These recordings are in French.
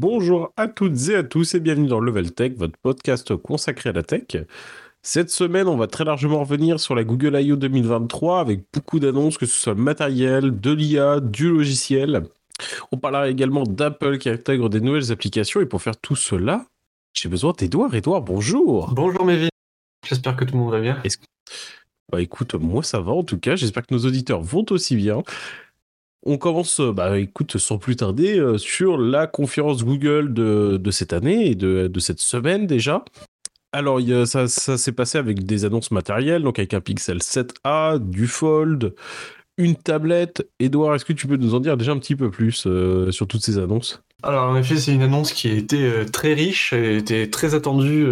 Bonjour à toutes et à tous et bienvenue dans Level Tech, votre podcast consacré à la tech. Cette semaine, on va très largement revenir sur la Google I.O. 2023 avec beaucoup d'annonces, que ce soit matériel, de l'IA, du logiciel. On parlera également d'Apple qui intègre des nouvelles applications et pour faire tout cela, j'ai besoin d'Edouard. Edouard, bonjour. Bonjour Mévin. J'espère que tout le monde va bien. Bah écoute, moi ça va en tout cas. J'espère que nos auditeurs vont aussi bien. On commence, euh, bah écoute, sans plus tarder, euh, sur la conférence Google de, cette année et de, cette semaine déjà. Alors, ça, s'est passé avec des annonces matérielles, donc avec un Pixel 7a, du Fold, une tablette. Edouard, est-ce que tu peux nous en dire déjà un petit peu plus euh, sur toutes ces annonces? Alors, en effet, c'est une annonce qui a été très riche et était très attendue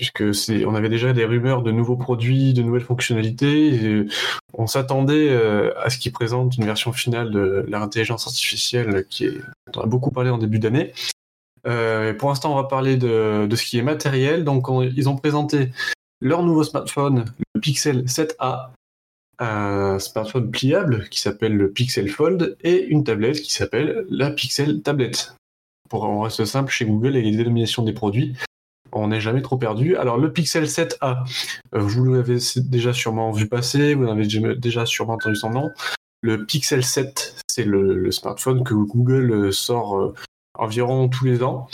puisque on avait déjà des rumeurs de nouveaux produits, de nouvelles fonctionnalités. on s'attendait euh, à ce qu'ils présentent une version finale de l'intelligence artificielle qui est, on a beaucoup parlé en début d'année. Euh, pour l'instant, on va parler de, ce qui est matériel. Donc, ils ont présenté leur nouveau smartphone, le Pixel 7a, un smartphone pliable qui s'appelle le Pixel Fold et une tablette qui s'appelle la Pixel Tablet. Pour en reste simple, chez Google et les dénominations des produits, on n'est jamais trop perdu. Alors le Pixel 7a, euh, vous l'avez déjà sûrement vu passer, vous en avez déjà sûrement entendu son nom. Le Pixel 7, c'est le, smartphone que Google euh, sort euh, environ tous les ans.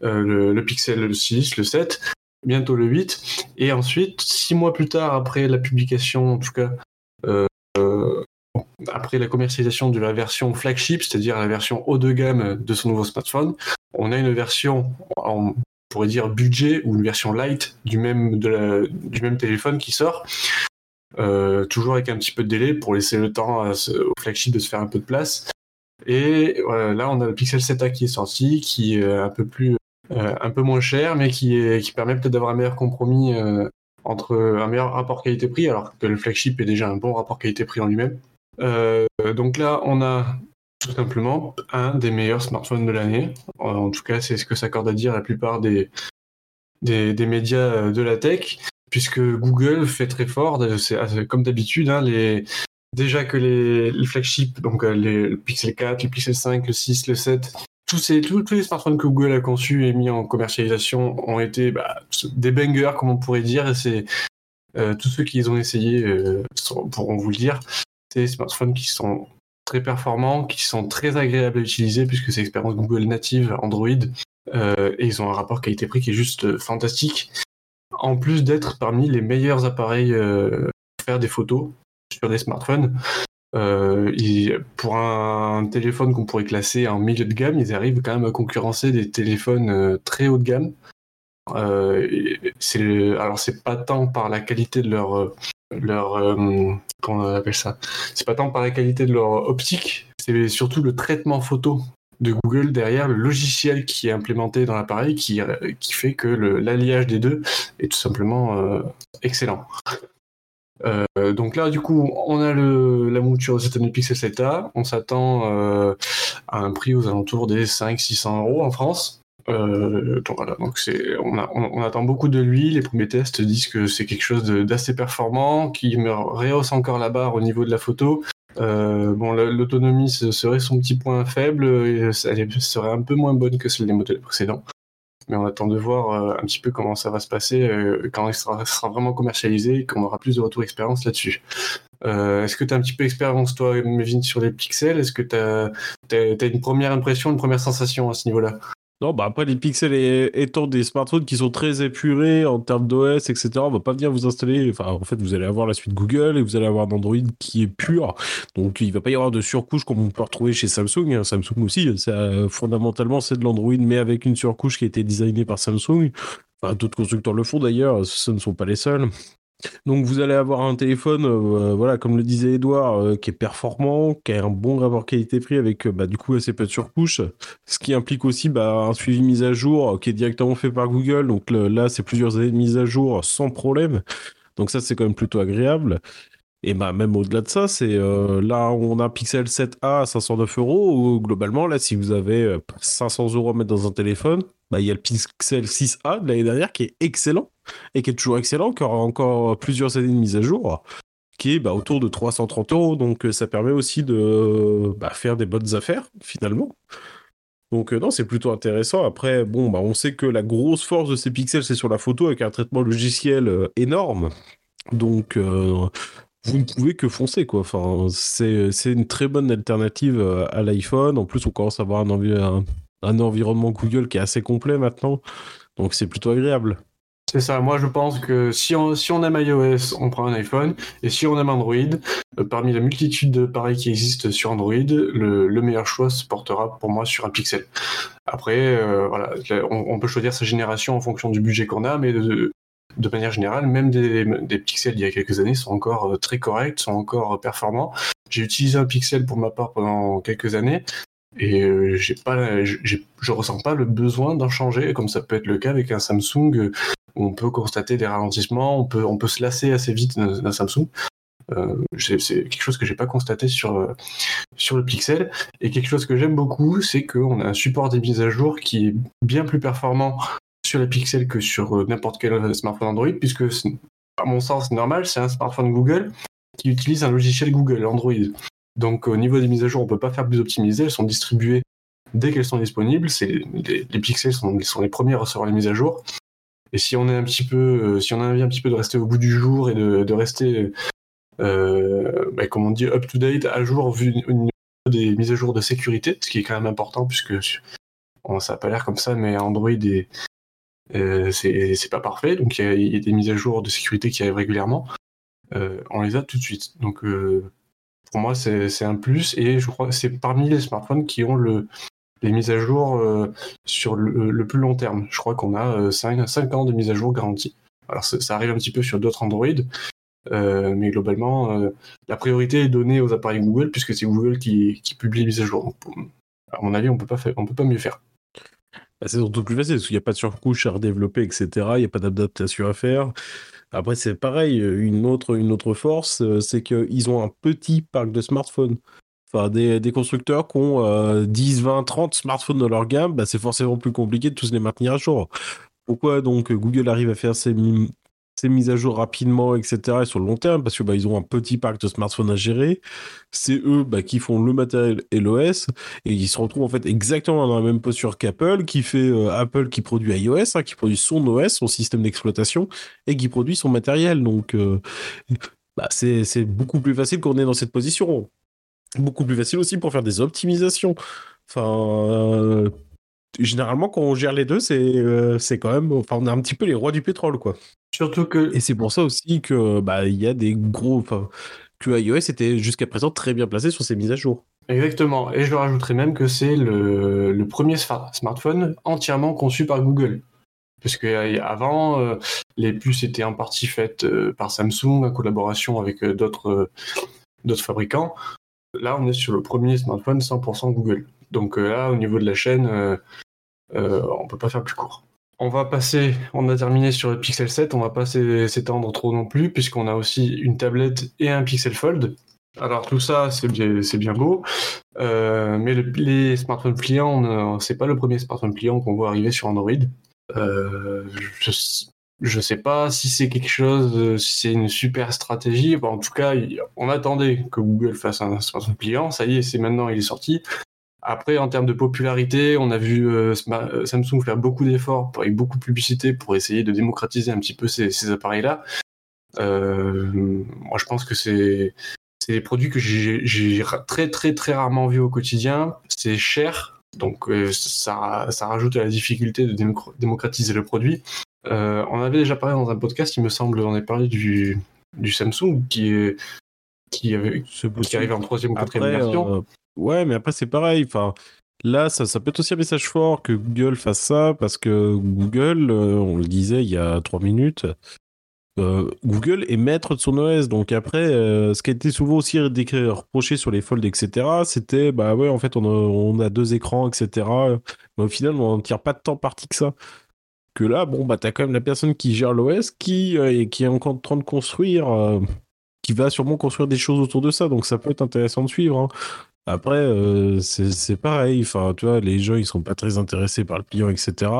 le, Pixel 6, le 7, bientôt le 8. Et ensuite, six mois plus tard, après la publication, en tout cas, après la commercialisation de la version flagship, c'est-à-dire la version haut de gamme de son nouveau smartphone, on a une version en pourrait dire budget ou une version light du même, du même téléphone qui sort. Euh, toujours avec un petit peu de délai pour laisser le temps au flagship de se faire un peu de place. Et là, on a le Pixel 7a qui est sorti, qui est un peu plus, euh, un peu moins cher, mais qui, est, qui permet peut-être d'avoir un meilleur compromis euh, entre un meilleur rapport qualité-prix, alors que le flagship est déjà un bon rapport qualité-prix en lui-même. donc là, on a tout simplement un des meilleurs smartphones de l'année. En tout cas, c'est ce que s'accorde à dire la plupart des, des, médias euh, de la tech, puisque Google fait très fort, c'est comme d'habitude, hein, les, déjà que les, flagships, donc euh, les, le Pixel 4, le Pixel 5, le 6, le 7, tous, ces, tous, les smartphones que Google a conçus et mis en commercialisation ont été bah, des bangers, comme on pourrait dire, et c'est euh, tous ceux qui les ont essayés pourront vous le dire. C'est des smartphones qui sont très performants, qui sont très agréables à utiliser puisque c'est l'expérience Google native Android euh, et ils ont un rapport qualité-prix qui est juste euh, fantastique. En plus d'être parmi les meilleurs appareils euh, pour faire des photos sur des smartphones, pour un téléphone qu'on pourrait classer en milieu de gamme, ils arrivent quand même à concurrencer des téléphones très haut de gamme. alors c'est pas tant par la qualité de leur leur euh, comment on appelle ça? C'est pas tant par la qualité de leur optique, c'est surtout le traitement photo de Google derrière le logiciel qui est implémenté dans l'appareil qui, qui fait que l'alliage des deux est tout simplement euh, excellent. Euh, donc là, du coup, on a le, la mouture de cette année Pixel 7a. On s'attend à un prix aux alentours des 500-600 euros en France. Euh, on, attend beaucoup de lui. Les premiers tests disent que c'est quelque chose d'assez performant, qui me rehausse encore la barre au niveau de la photo. Euh, l'autonomie serait son petit point faible, elle serait un peu moins bonne que celle des modèles précédents. Mais on attend de voir euh, un petit peu comment ça va se passer quand il sera, vraiment commercialisé et qu'on aura plus de retour expérience là-dessus. Est-ce que tu as un petit peu d'expérience, toi, Mévin, sur les pixels? Est-ce que tu as, une première impression, une première sensation à ce niveau-là? Non, bah après, les pixels étant des smartphones qui sont très épurés en termes d'OS, etc., on va pas venir vous installer. Enfin, en fait, vous allez avoir la suite Google et vous allez avoir un Android qui est pur. Donc, il va pas y avoir de surcouche comme on peut retrouver chez Samsung. Hein, Samsung aussi, fondamentalement, c'est de l'Android, mais avec une surcouche qui a été designée par Samsung. D'autres constructeurs le font d'ailleurs, ce ne sont pas les seuls. Donc vous allez avoir un téléphone, euh, voilà, comme le disait Edouard, euh, qui est performant, qui a un bon rapport qualité-prix avec euh, bah, du coup assez peu de surcouche, ce qui implique aussi bah, un suivi mise à jour qui est directement fait par Google. Donc là, c'est plusieurs années de mise à jour sans problème. Donc ça, c'est quand même plutôt agréable. Et bah, même au-delà de ça, c'est là on a un Pixel 7a à 509 euros. Globalement, là, si vous avez 500 euros à mettre dans un téléphone, bah, il y a le Pixel 6a de l'année dernière qui est excellent et qui est toujours excellent, qui aura encore plusieurs années de mise à jour, qui est bah, autour de 330 euros. Donc euh, ça permet aussi de bah, faire des bonnes affaires finalement. Donc non, c'est plutôt intéressant. Après, bon, bah, on sait que la grosse force de ces pixels, c'est sur la photo avec un traitement logiciel énorme. Donc, vous ne pouvez que foncer, quoi. Enfin, c'est une très bonne alternative à l'iPhone. En plus, on commence à avoir un, environnement Google qui est assez complet maintenant. Donc c'est plutôt agréable. C'est ça, moi je pense que si on, si on aime iOS, on prend un iPhone, et si on aime Android, euh, parmi la multitude de pareils qui existent sur Android, le, meilleur choix se portera pour moi sur un Pixel. Après, euh, voilà, on, peut choisir sa génération en fonction du budget qu'on a, mais de, de manière générale, même des, Pixels il y a quelques années sont encore euh, très corrects, sont encore performants. J'ai utilisé un Pixel pour ma part pendant quelques années, et euh, j'ai pas, je ressens pas le besoin d'en changer, comme ça peut être le cas avec un Samsung euh, où on peut constater des ralentissements, on peut, se lasser assez vite d'un Samsung. Euh, c'est quelque chose que j'ai pas constaté euh, sur le Pixel et quelque chose que j'aime beaucoup, c'est qu'on a un support des mises à jour qui est bien plus performant sur le Pixel que sur n'importe quel smartphone Android, puisque à mon sens normal, c'est un smartphone Google qui utilise un logiciel Google Android. Donc au niveau des mises à jour, on peut pas faire plus optimisées, elles sont distribuées dès qu'elles sont disponibles. Les, les, pixels sont, les premiers à recevoir les mises à jour. Et si on est un petit peu, euh, si on a envie un petit peu de rester au bout du jour et de, rester, euh, bah, comme on dit, up to date, à jour vu des mises à jour de sécurité, ce qui est quand même important puisque ça n'a pas l'air comme ça, mais Android est, euh, c'est pas parfait, donc il y, a des mises à jour de sécurité qui arrivent régulièrement. on les a tout de suite. Donc pour moi, c'est un plus. Et je crois que c'est parmi les smartphones qui ont le, les mises à jour euh, sur le, plus long terme. Je crois qu'on a 5, euh, 5, ans de mise à jour garantie. Alors ça arrive un petit peu sur d'autres Android, euh, mais globalement, la priorité est donnée aux appareils Google puisque c'est Google qui, publie les mises à jour. Donc, à mon avis, on peut peut pas mieux faire. Bah, c'est surtout plus facile parce qu'il n'y a pas de surcouche à redévelopper, etc. Il n'y a pas d'adaptation à faire. Après, c'est pareil, une autre, une autre force, euh, c'est qu'ils ont un petit parc de smartphones. Enfin, des, constructeurs qui ont 10, 20, 30 smartphones dans leur gamme, bah, c'est forcément plus compliqué de tous les maintenir à jour. Pourquoi donc Google arrive à faire ces mises à jour rapidement, etc. et sur le long terme, parce que bah, ils ont un petit parc de smartphones à gérer. C'est eux bah, qui font le matériel et l'OS, et ils se retrouvent en fait exactement dans la même posture qu'Apple, qui fait euh, Apple qui produit iOS, hein, qui produit son OS, son système d'exploitation, et qui produit son matériel. Donc, euh, bah, c'est beaucoup plus facile qu'on est dans cette position. Beaucoup plus facile aussi pour faire des optimisations. Enfin, euh, généralement, quand on gère les deux, c'est c'est quand même. Enfin, on est un petit peu les rois du pétrole, quoi. Surtout que. Et c'est pour ça aussi que bah il y a des gros. Que iOS était jusqu'à présent très bien placé sur ses mises à jour. Exactement. Et je rajouterais même que c'est le, le, premier smartphone entièrement conçu par Google. Parce que euh, avant, euh, les puces étaient en partie faites euh, par Samsung en collaboration avec d'autres d'autres fabricants. Là, on est sur le premier smartphone 100% Google. Donc là, au niveau de la chaîne, on peut pas faire plus court. On va passer, on a terminé sur le Pixel 7, on va pas s'étendre trop non plus, puisqu'on a aussi une tablette et un Pixel Fold. Alors tout ça, c'est bien, beau, euh, mais les smartphones pliants, c'est pas le premier smartphone pliant qu'on voit arriver sur Android. Euh, je, ne sais pas si c'est quelque chose, si c'est une super stratégie. en tout cas, on attendait que Google fasse un smartphone pliant. Ça y est, c'est maintenant, il est sorti. Après, en termes de popularité, on a vu euh, euh, Samsung faire beaucoup d'efforts avec beaucoup de publicité pour essayer de démocratiser un petit peu ces, appareils-là. Euh, moi, je pense que c'est des produits que j'ai très très très rarement vus au quotidien. C'est cher, donc ça, ça rajoute à la difficulté de démocratiser le produit. on avait déjà parlé dans un podcast, il me semble, on a parlé du, du Samsung qui est qui, avait, qui arrive en troisième ou quatrième version. Ouais, mais après, c'est pareil. Enfin, là, ça, ça peut être aussi un message fort que Google fasse ça, parce que Google, euh, on le disait il y a trois minutes, euh, Google est maître de son OS. Donc après, euh, ce qui a été souvent aussi reproché sur les folds, etc., c'était, bah ouais, en fait, on a, on a deux écrans, etc. Mais au final, on ne tire pas de temps parti que ça. Que là, bon, bah t'as quand même la personne qui gère l'OS qui, qui est encore en train de construire qui va sûrement construire des choses autour de ça, donc ça peut être intéressant de suivre. Hein. Après, euh, c'est pareil. Enfin, tu vois, les gens, ils sont pas très intéressés par le pliant, etc.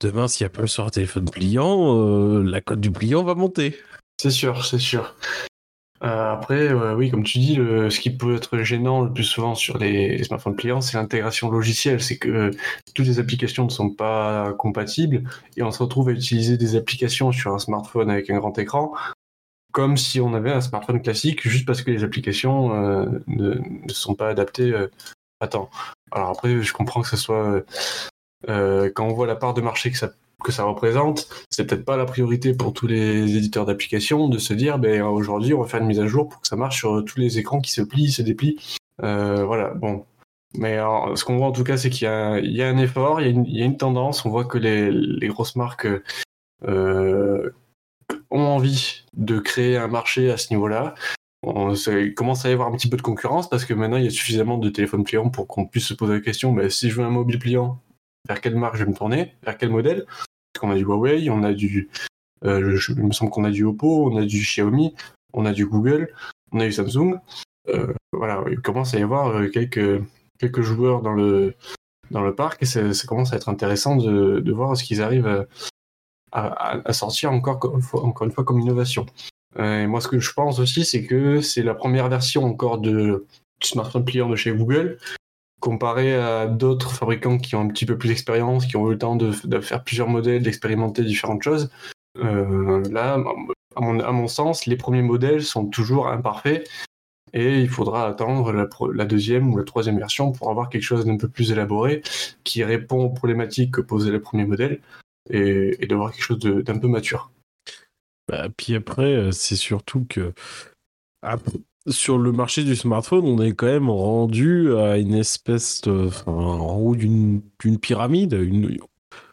Demain, s'il y a pas sur un téléphone pliant, euh, la cote du pliant va monter. C'est sûr, c'est sûr. Euh, après, oui, comme tu dis, ce qui peut être gênant le plus souvent sur les, les smartphones clients, c'est l'intégration logicielle. C'est que toutes les applications ne sont pas compatibles et on se retrouve à utiliser des applications sur un smartphone avec un grand écran comme si on avait un smartphone classique juste parce que les applications euh, ne, sont pas adaptées euh, à temps. Alors après, je comprends que ce soit euh, quand on voit la part de marché que ça représente, c'est peut-être pas la priorité pour tous les éditeurs d'applications de se dire, ben aujourd'hui on va faire une mise à jour pour que ça marche sur tous les écrans qui se plient, se déplient. Voilà, bon. Mais alors, ce qu'on voit en tout cas, c'est qu'il y, a un effort, il y a une, tendance. On voit que les, grosses marques ont envie de créer un marché à ce niveau-là. On commence à y avoir un petit peu de concurrence parce que maintenant il y a suffisamment de téléphones pliants pour qu'on puisse se poser la question ben, si je veux un mobile pliant, vers quelle marque je vais me tourner, vers quel modèle? Parce qu'on a du Huawei, on a du. Euh, il me semble qu'on a du Oppo, on a du Xiaomi, on a du Google, on a du Samsung. Euh, voilà, il commence à y avoir euh, quelques, quelques joueurs dans le, dans le parc et ça, ça commence à être intéressant de, de voir ce qu'ils arrivent à, à, sortir encore, encore une fois comme innovation. Euh, moi, ce que je pense aussi, c'est que c'est la première version encore de, du smartphone pliant de chez Google comparé à d'autres fabricants qui ont un petit peu plus d'expérience, qui ont eu le temps de, faire plusieurs modèles, d'expérimenter différentes choses, euh, là, à mon, sens, les premiers modèles sont toujours imparfaits et il faudra attendre la, deuxième ou la troisième version pour avoir quelque chose d'un peu plus élaboré qui répond aux problématiques que posaient les premiers modèles et, d'avoir quelque chose d'un peu mature. Bah, puis après, c'est surtout que sur le marché du smartphone, on est quand même rendu à une espèce en haut d'une pyramide, une,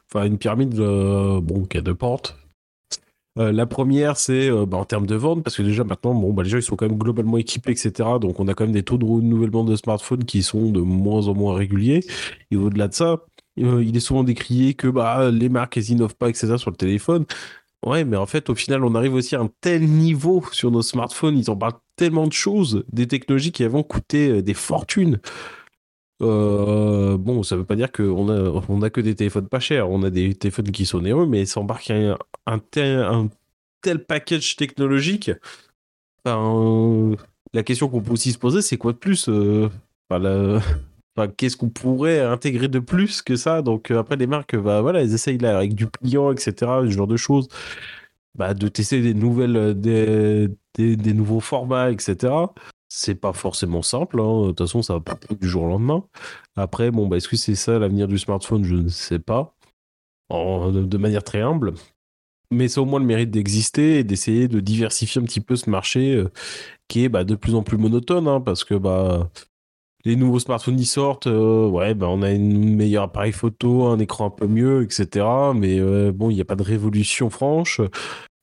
enfin une pyramide euh, bon qui a deux portes. Euh, la première, c'est euh, bah, en termes de vente, parce que déjà maintenant, bon, bah, les gens ils sont quand même globalement équipés, etc. Donc on a quand même des taux de renouvellement de smartphones qui sont de moins en moins réguliers. Et au-delà de ça, il est souvent décrié que bah, les marques elles innovent pas, etc. sur le téléphone. Ouais, mais en fait, au final, on arrive aussi à un tel niveau sur nos smartphones, ils en parlent tellement de choses, des technologies qui avant coûtaient des fortunes. Euh, bon, ça veut pas dire qu'on a, on a que des téléphones pas chers, on a des téléphones qui sont onéreux, mais ça embarque un, tel, package technologique. La question qu'on peut aussi se poser, c'est quoi de plus euh. Qu'est-ce qu'on pourrait intégrer de plus que ça? Donc euh, après les marques, bah voilà, elles essayent là avec du pliant, etc., ce genre de choses, bah, de tester des nouvelles, des, des, des nouveaux formats, etc. C'est pas forcément simple. Hein. De toute façon, ça va pas du jour au lendemain. Après, bon, bah, est-ce que c'est ça l'avenir du smartphone? Je ne sais pas. De, manière très humble. Mais c'est au moins le mérite d'exister et d'essayer de diversifier un petit peu ce marché euh, qui est bah, de plus en plus monotone, hein, parce que bah les nouveaux smartphones qui sortent, euh, ouais, ben on a une meilleure appareil photo, un écran un peu mieux, etc. Mais euh, bon, il n'y a pas de révolution franche.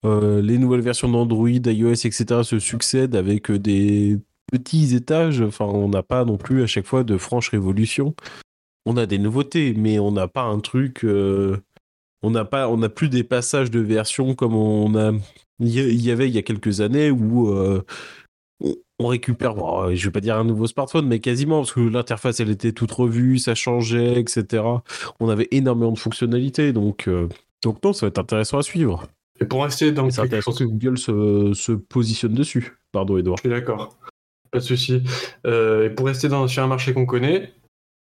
Euh, les nouvelles versions d'Android, iOS, etc. se succèdent avec des petits étages. Enfin, on n'a pas non plus à chaque fois de franche révolution. On a des nouveautés, mais on n'a pas un truc. on n'a pas, on n'a plus des passages de versions comme on a. Il y avait il y a quelques années où on récupère, bon, je vais pas dire un nouveau smartphone, mais quasiment, parce que l'interface, elle était toute revue, ça changeait, etc. On avait énormément de fonctionnalités, donc, euh, donc non, ça va être intéressant à suivre. Et pour rester dans... C'est intéressant que Google se, se, positionne dessus. Pardon, Edouard. Je suis d'accord. Pas de souci. Euh, et pour rester dans, sur un marché qu'on connaît,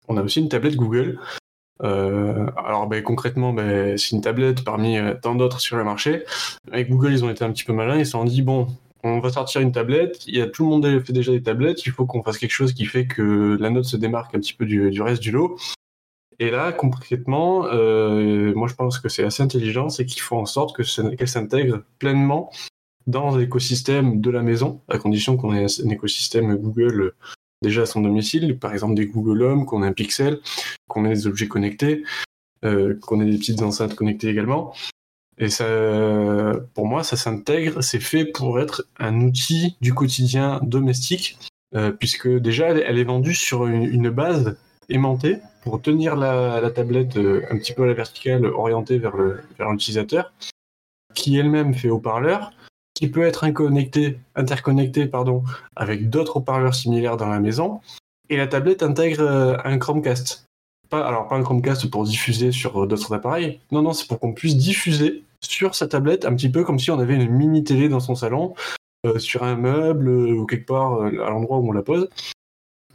on a aussi une tablette Google. Euh, alors ben, concrètement, ben, c'est une tablette parmi euh, tant d'autres sur le marché. Avec Google, ils ont été un petit peu malins. Ils se sont dit, bon, on va sortir une tablette, il y a, tout le monde fait déjà des tablettes, il faut qu'on fasse quelque chose qui fait que la note se démarque un petit peu du, reste du lot. Et là, concrètement, euh, moi je pense que c'est assez intelligent, c'est qu'il faut en sorte qu'elle s'intègre pleinement dans l'écosystème de la maison, à condition qu'on ait un écosystème Google déjà à son domicile, par exemple des Google Home, qu'on ait un Pixel, qu'on ait des objets connectés, euh, qu'on ait des petites enceintes connectées également. Et ça, pour moi, ça s'intègre, c'est fait pour être un outil du quotidien domestique, euh, puisque déjà, elle, est vendue sur une, base aimantée pour tenir la, tablette euh, un petit peu à la verticale, orientée vers l'utilisateur, qui elle-même fait haut-parleur, qui peut être interconnecté, interconnecté pardon, avec d'autres haut-parleurs similaires dans la maison, et la tablette intègre euh, un Chromecast. Alors pas un Chromecast pour diffuser sur d'autres appareils, non, non, c'est pour qu'on puisse diffuser sur sa tablette, un petit peu comme si on avait une mini télé dans son salon, sur un meuble ou quelque part à l'endroit où on la pose.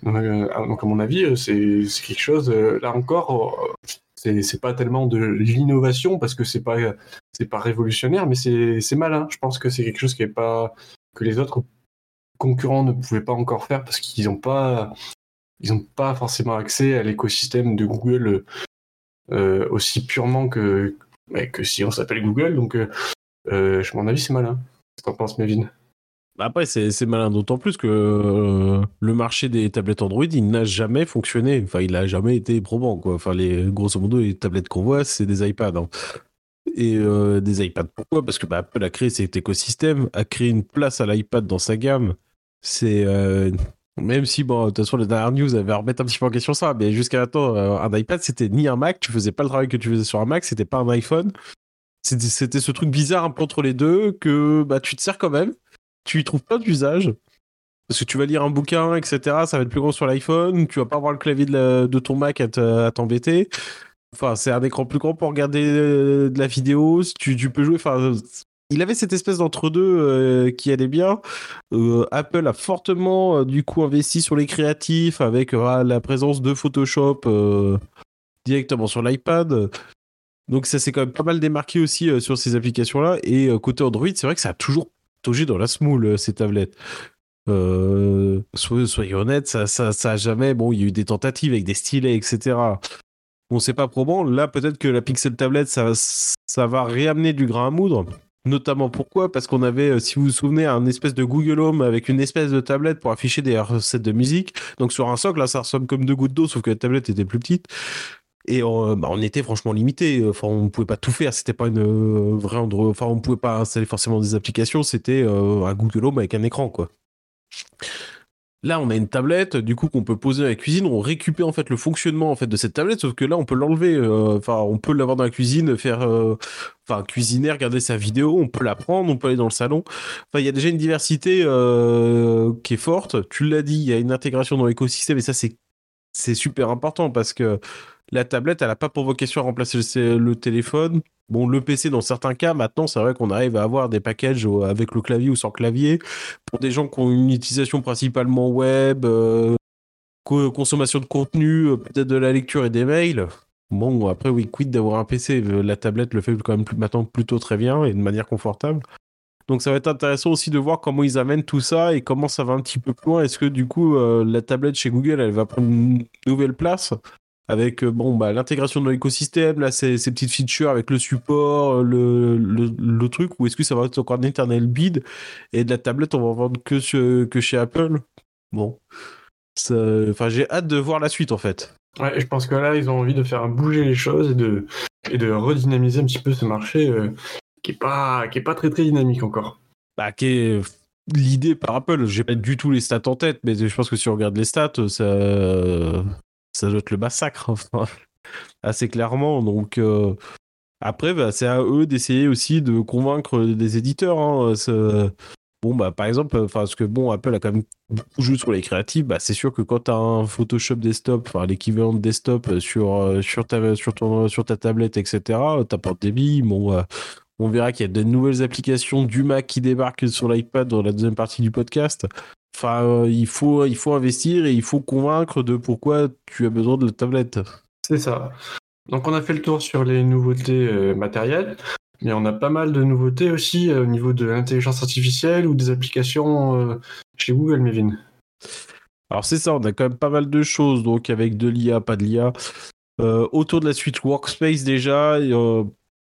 Donc, à mon avis, c'est quelque chose, là encore, c'est pas tellement de l'innovation parce que c'est pas c'est pas révolutionnaire mais c'est malin je pense que c'est quelque chose qui est pas que les autres concurrents ne pouvaient pas encore faire parce qu'ils n'ont pas ils ont pas forcément accès à l'écosystème de Google euh, aussi purement que que si on s'appelle Google donc euh, euh à mon avis c'est malin qu'est-ce qu'en penses Mévin bah, après, c'est malin d'autant plus que euh, le marché des tablettes Android, il n'a jamais fonctionné. Enfin, il n'a jamais été probant. Enfin, les, grosso modo, les tablettes qu'on voit, c'est des iPads. Hein. Et euh, des iPads, pourquoi? Parce que bah, Apple a créé cet écosystème, a créé une place à l'iPad dans sa gamme. C'est. Euh, même si, bon, de toute façon, les dernières news avaient remettre un petit peu en question ça, mais jusqu'à maintenant, un iPad, c'était ni un Mac, tu faisais pas le travail que tu faisais sur un Mac, c'était pas un iPhone. C'était ce truc bizarre un peu entre les deux que bah, tu te sers quand même tu y trouves pas d'usage. Parce que tu vas lire un bouquin, etc. Ça va être plus gros sur l'iPhone. Tu vas pas avoir le clavier de, ton Mac à t'embêter. Enfin, c'est un écran plus grand pour regarder euh, de la vidéo. Tu, tu peux jouer. Enfin, il avait cette espèce d'entre-deux euh, qui allait bien. Euh, Apple a fortement, du coup, investi sur les créatifs avec la présence de Photoshop directement sur l'iPad. Donc, ça s'est quand même pas mal démarqué aussi sur ces applications-là. Et côté Android, c'est vrai que ça a toujours dans la smoule, euh, ces tablettes. Euh, soyez honnêtes, ça, ça, a jamais. Bon, il y a eu des tentatives avec des stylets, etc. Bon, c'est pas probant. Là, peut-être que la Pixel tablette, ça va réamener du grain à moudre. Notamment pourquoi? Parce qu'on avait, euh, si vous vous souvenez, un espèce de Google Home avec une espèce de tablette pour afficher des recettes de musique. Donc sur un socle, là, ça ressemble comme deux gouttes d'eau, sauf que la tablette était plus petite. Et on, bah, on, était franchement limité. Enfin, on ne pouvait pas tout faire. C'était pas une euh, vraie. Enfin, on ne pouvait pas installer forcément des applications. C'était euh, un Google Home avec un écran, quoi. Là, on a une tablette, du coup, qu'on peut poser dans la cuisine. On récupère en fait le fonctionnement en fait de cette tablette, sauf que là, on peut l'enlever. Euh, enfin, on peut l'avoir dans la cuisine, faire, enfin, cuisiner, regarder sa vidéo. On peut la prendre, on peut aller dans le salon. Enfin, il y a déjà une diversité qui est forte. Tu l'as dit, il y a une intégration dans l'écosystème et ça, c'est c'est super important parce que la tablette, elle n'a pas pour vocation à remplacer le, téléphone. Bon, le PC, dans certains cas, maintenant, c'est vrai qu'on arrive à avoir des packages avec le clavier ou sans clavier. Pour des gens qui ont une utilisation principalement web, euh, consommation de contenu, euh, peut-être de la lecture et des mails. Bon, après, oui, quid d'avoir un PC. La tablette le fait quand même maintenant plutôt très bien et de manière confortable. Donc ça va être intéressant aussi de voir comment ils amènent tout ça et comment ça va un petit peu plus loin. Est-ce que du coup euh, la tablette chez Google elle va prendre une nouvelle place avec euh, bon bah l'intégration dans l'écosystème, là ces, petites features avec le support, le, le, truc, ou est-ce que ça va être encore un éternel bid et de la tablette on va vendre que, que chez Apple? Bon, enfin j'ai hâte de voir la suite en fait. Ouais, je pense que là ils ont envie de faire bouger les choses et de et de redynamiser un petit peu ce marché euh, qui est pas qui est pas très très dynamique encore. Bah qui est l'idée par Apple, j'ai pas du tout les stats en tête, mais je pense que si on regarde les stats, ça ça doit être le massacre, assez clairement. Donc euh, après, bah, c'est à eux d'essayer aussi de convaincre des éditeurs. Hein, bon, bah, par exemple, enfin, parce que bon, Apple a quand même beaucoup joué sur les créatifs, bah, c'est sûr que quand tu as un Photoshop desktop, enfin, l'équivalent de desktop sur, euh, sur, ta, sur, ton, sur ta tablette, etc., t'apportes des billes, bon, euh, on verra qu'il y a de nouvelles applications du Mac qui débarquent sur l'iPad dans la deuxième partie du podcast. Enfin, euh, il, faut, il faut investir et il faut convaincre de pourquoi tu as besoin de la tablette. C'est ça. Donc on a fait le tour sur les nouveautés euh, matérielles, mais on a pas mal de nouveautés aussi euh, au niveau de l'intelligence artificielle ou des applications chez Google, Mevin. Alors c'est ça, on a quand même pas mal de choses, donc avec de l'IA, pas de l'IA. autour de la suite Workspace déjà,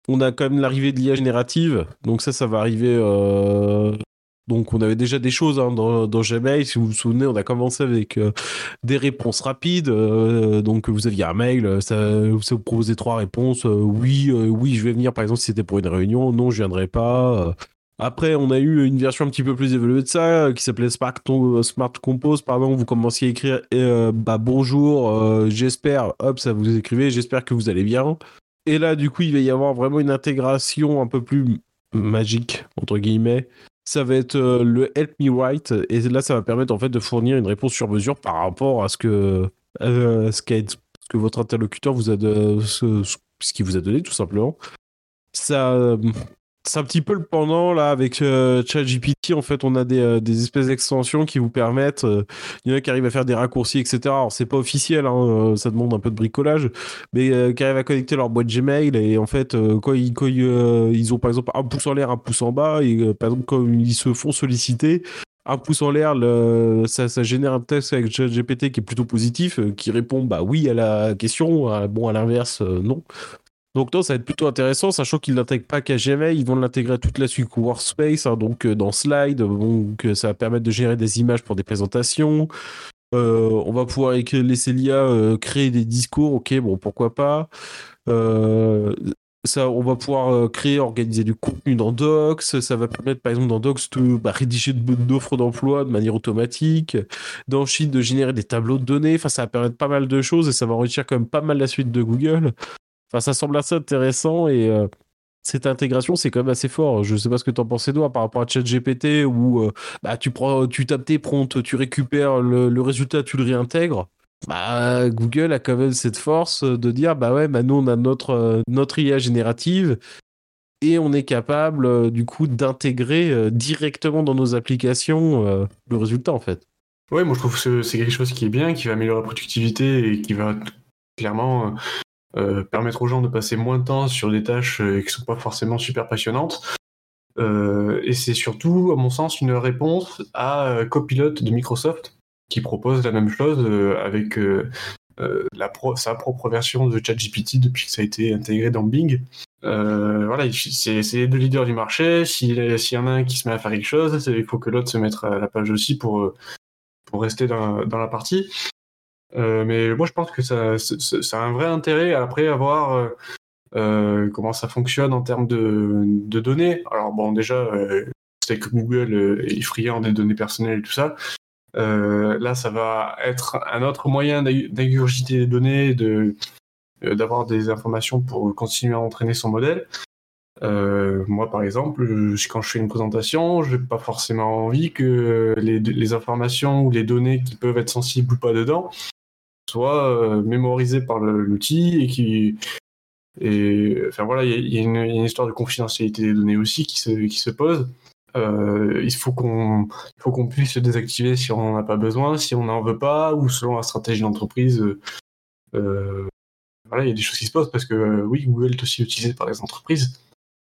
on a quand même l'arrivée de l'IA générative, donc ça, ça va arriver donc on avait déjà des choses hein, dans, Gmail. Si vous vous souvenez, on a commencé avec euh, des réponses rapides. Euh, donc vous aviez un mail, ça, vous proposait trois réponses. Euh, oui, oui, je vais venir. Par exemple, si c'était pour une réunion. Non, je viendrai pas. Après, on a eu une version un petit peu plus évoluée de ça, qui s'appelait Smart, Smart Compose. Pardon, vous commenciez à écrire bah, bonjour, j'espère. Hop, ça vous écrivait. J'espère que vous allez bien. Et là, du coup, il va y avoir vraiment une intégration un peu plus magique entre guillemets ça va être euh, le Help Me Write et là ça va permettre en fait de fournir une réponse sur mesure par rapport à ce que euh, ce, que votre interlocuteur vous a de, ce, ce vous a donné tout simplement. Ça c'est un petit peu le pendant là avec euh, ChatGPT. En fait, on a des, euh, espèces d'extensions qui vous permettent. euh, Il y en a qui arrivent à faire des raccourcis, etc. Alors, c'est pas officiel, hein, ça demande un peu de bricolage, mais qui arrivent à connecter leur boîte Gmail. Et en fait, quand, ils, ont par exemple un pouce en l'air, un pouce en bas, et par exemple, quand ils se font solliciter, un pouce en l'air, ça, génère un texte avec ChatGPT qui est plutôt positif, qui répond bah oui à la question. Bon, à l'inverse, non. Donc non, ça va être plutôt intéressant, sachant qu'ils l'intègrent pas qu'à Gmail, ils vont l'intégrer toute la suite Workspace, hein, donc euh, dans Slide, donc euh, ça va permettre de générer des images pour des présentations. Euh, on va pouvoir laisser l'IA créer des discours, ok, bon, pourquoi pas. Ça, on va pouvoir créer, organiser du contenu dans Docs. Ça va permettre, par exemple, dans Docs, de bah, rédiger d'offres d'emploi de manière automatique. Dans Sheet, de générer des tableaux de données. Enfin, ça va permettre pas mal de choses et ça va enrichir quand même pas mal la suite de Google. Enfin, ça semble assez intéressant et euh, cette intégration, c'est quand même assez fort. Je sais pas ce que tu en penses, Edouard, par rapport à ChatGPT où euh, bah, tu, prends, tu tapes tes prompts, tu récupères le, résultat, tu le réintègres. Bah, Google a quand même cette force de dire bah ouais, bah nous on a notre, euh, notre IA générative et on est capable du coup d'intégrer directement dans nos applications le résultat en fait. Ouais, moi je trouve que c'est quelque chose qui est bien, qui va améliorer la productivité et qui va clairement euh, permettre aux gens de passer moins de temps sur des tâches euh, qui sont pas forcément super passionnantes. Euh, et c'est surtout, à mon sens, une réponse à euh, Copilot de Microsoft qui propose la même chose avec sa propre version de ChatGPT depuis que ça a été intégré dans Bing. Voilà, il- c'est les deux leaders du marché. S'il y en a un qui se met à faire quelque chose, il faut que l'autre se mette à la page aussi pour, rester dans la partie. Euh, mais moi, je pense que ça, a un vrai intérêt après à voir euh, euh, comment ça fonctionne en termes de, données. Alors bon, déjà, euh, c'est que Google est friand des données personnelles et tout ça. Là, ça va être un autre moyen d'ingurgiter les données, de d'avoir des informations pour continuer à entraîner son modèle. Moi, par exemple, quand je fais une présentation, je n'ai pas forcément envie que les, les informations ou les données qui peuvent être sensibles ou pas dedans soient euh, mémorisées par l'outil et qui enfin voilà, il y, a- une- histoire de confidentialité des données aussi qui se, pose. Euh, il faut qu'on faut qu'on puisse se désactiver si on n'en a pas besoin, si on n'en veut pas, ou selon la stratégie d'entreprise. euh, voilà, il y a des choses qui se posent parce que oui, Google est aussi utilisé par les entreprises.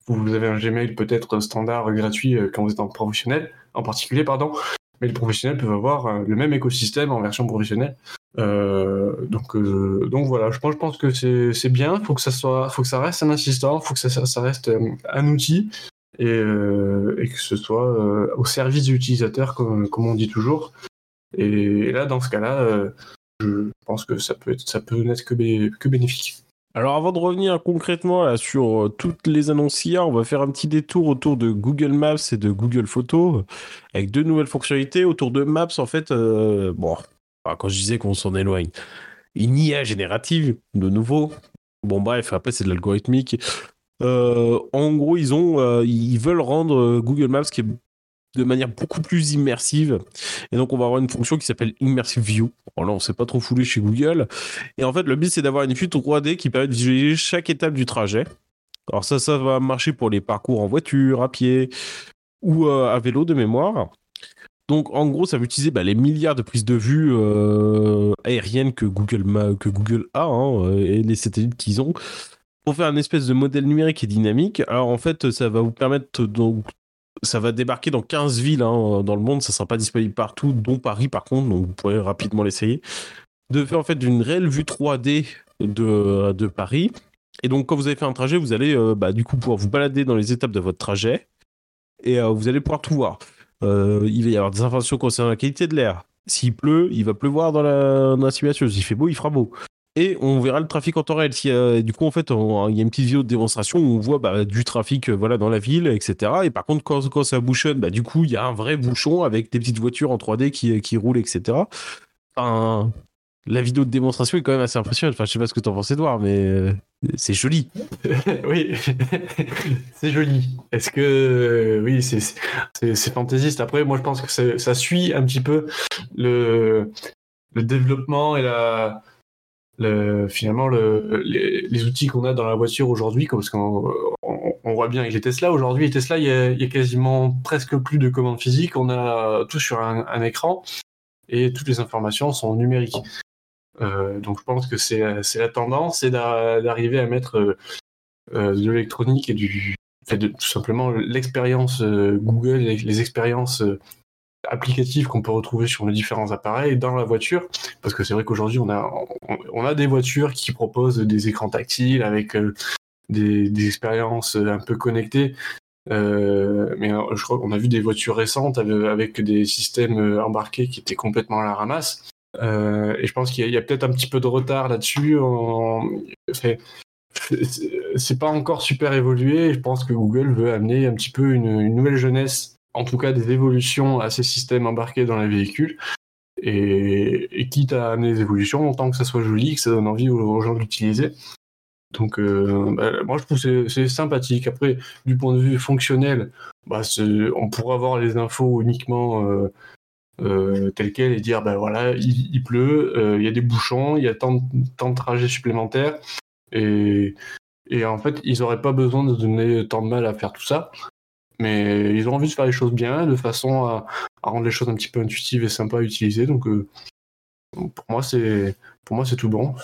Vous avez un Gmail peut-être standard gratuit quand vous êtes en professionnel, en particulier, pardon, mais les professionnels peuvent avoir euh, le même écosystème en version professionnelle. Euh, donc, euh, donc voilà, je pense, que c'est bien. Faut faut que ça reste un assistant, faut que ça, reste un outil et, que ce soit au service de l'utilisateur, comme, on dit toujours. Et, là, dans ce cas-là, je pense que ça peut être, ça peut n'être que bénéfique. Alors avant de revenir concrètement sur euh, toutes les annonces IA, on va faire un petit détour autour de Google Maps et de Google Photos euh, avec deux nouvelles fonctionnalités. Autour de Maps, en fait, euh, bon, quand je disais qu'on s'en éloigne, une IA générative, de nouveau. Bon bref, après c'est de l'algorithmique. En gros, ils ont, ils veulent rendre Google Maps qui est de manière beaucoup plus immersive. Et donc, on va avoir une fonction qui s'appelle Immersive View. Alors là, on s'est pas trop foulé chez Google. Et en fait, le but, c'est d'avoir une fuite 3D qui permet de visualiser chaque étape du trajet. Alors ça, ça va marcher pour les parcours en voiture, à pied ou euh, à vélo de mémoire. Donc, en gros, ça va utiliser bah, les milliards de prises de vue euh, aériennes que Google, que Google a hein, euh, et les satellites qu'ils ont pour faire un espèce de modèle numérique et dynamique. Alors, en fait, ça va vous permettre donc ça va débarquer dans 15 villes hein, dans le monde, ça sera pas disponible partout, dont Paris par contre, donc vous pourrez rapidement l'essayer. De faire en fait une réelle vue 3D de, de Paris. Et donc quand vous avez fait un trajet, vous allez euh, bah, du coup pouvoir vous balader dans les étapes de votre trajet et euh, vous allez pouvoir tout voir. Euh, il va y avoir des informations concernant la qualité de l'air. S'il pleut, il va pleuvoir dans la, dans la simulation. S'il fait beau, il fera beau. Et on verra le trafic en temps réel. Si, euh, du coup, en fait, il y a une petite vidéo de démonstration où on voit bah, du trafic euh, voilà, dans la ville, etc. Et par contre, quand, quand ça bouchonne, bah, du coup, il y a un vrai bouchon avec des petites voitures en 3D qui, qui roulent, etc. La vidéo de démonstration est quand même assez impressionnante. Enfin, je sais pas ce que tu en penses, Edouard, mais euh, c'est joli. oui, c'est joli. Est-ce que oui, c'est fantaisiste. Après, moi, je pense que ça suit un petit peu le le développement et la le, finalement le, les, outils qu'on a dans la voiture aujourd'hui, parce qu'on on, on voit bien avec les Tesla. Aujourd'hui, les Tesla, il y, a, quasiment presque plus de commandes physiques. On a tout sur un, écran et toutes les informations sont numériques. Euh, donc je pense que c'est la tendance, c'est d'arriver à mettre de l'électronique et tout simplement l'expérience Google, les expériences applicatives qu'on peut retrouver sur nos différents appareils dans la voiture, parce que c'est vrai qu'aujourd'hui on a on, a des voitures qui proposent des écrans tactiles avec euh, des, expériences un peu connectées, euh, mais euh, je crois qu'on a vu des voitures récentes avec, des systèmes embarqués qui étaient complètement à la ramasse. et je pense qu'il y a, peut-être un petit peu de retard là-dessus. C'est pas encore super évolué. Je pense que Google veut amener un petit peu une nouvelle jeunesse en tout cas des évolutions à ces systèmes embarqués dans les véhicules. Et, quitte à amener des évolutions, autant que ça soit joli, que ça donne envie aux, gens de l'utiliser. Donc, euh, bah, moi, je trouve que c'est sympathique. Après, du point de vue fonctionnel, bah, on pourrait avoir les infos uniquement euh, euh, telles quelles et dire, ben voilà, il, pleut, il y a des bouchons, il y a tant, tant de trajets supplémentaires. Et en fait, ils n'auraient pas besoin de donner tant de mal à faire tout ça. Mais ils ont envie de faire les choses bien, de façon à, rendre les choses un petit peu intuitives et sympas à utiliser. Donc, euh, pour moi, c'est pour moi c'est tout bon.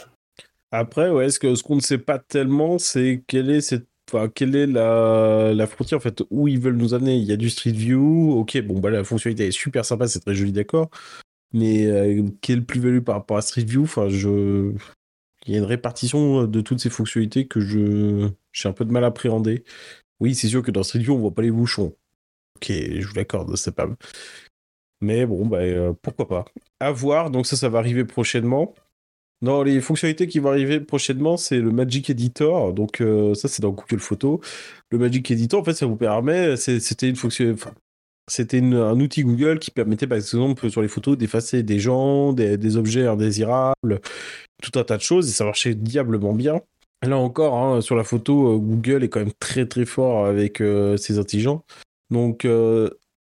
Après, ouais, ce que ce qu'on ne sait pas tellement, c'est quelle est cette quelle est la, la, frontière en fait où ils veulent nous amener Il y a du Street View, ok, bon bah la fonctionnalité est super sympa, c'est très joli, d'accord. Mais euh, quelle plus-value par rapport à Street View? Enfin, je, il y a une répartition de toutes ces fonctionnalités que je j'ai un peu de mal à appréhender. Oui, c'est sûr que dans Street View, on voit pas les bouchons. Ok, je vous l'accorde, c'est pas. Mais bon, bah, euh, pourquoi pas. À voir, donc ça, ça va arriver prochainement. Dans les fonctionnalités qui vont arriver prochainement, c'est le Magic Editor. Donc euh, ça, c'est dans Google Photos. Le Magic Editor, en fait, ça vous permet, c'était une fonction, c'était un outil Google qui permettait, par exemple, sur les photos, d'effacer des gens, des, objets indésirables, tout un tas de choses, et ça marchait diablement bien. Là encore, hein, sur la photo, euh, Google est quand même très très fort avec euh, ses intelligents. Donc, euh,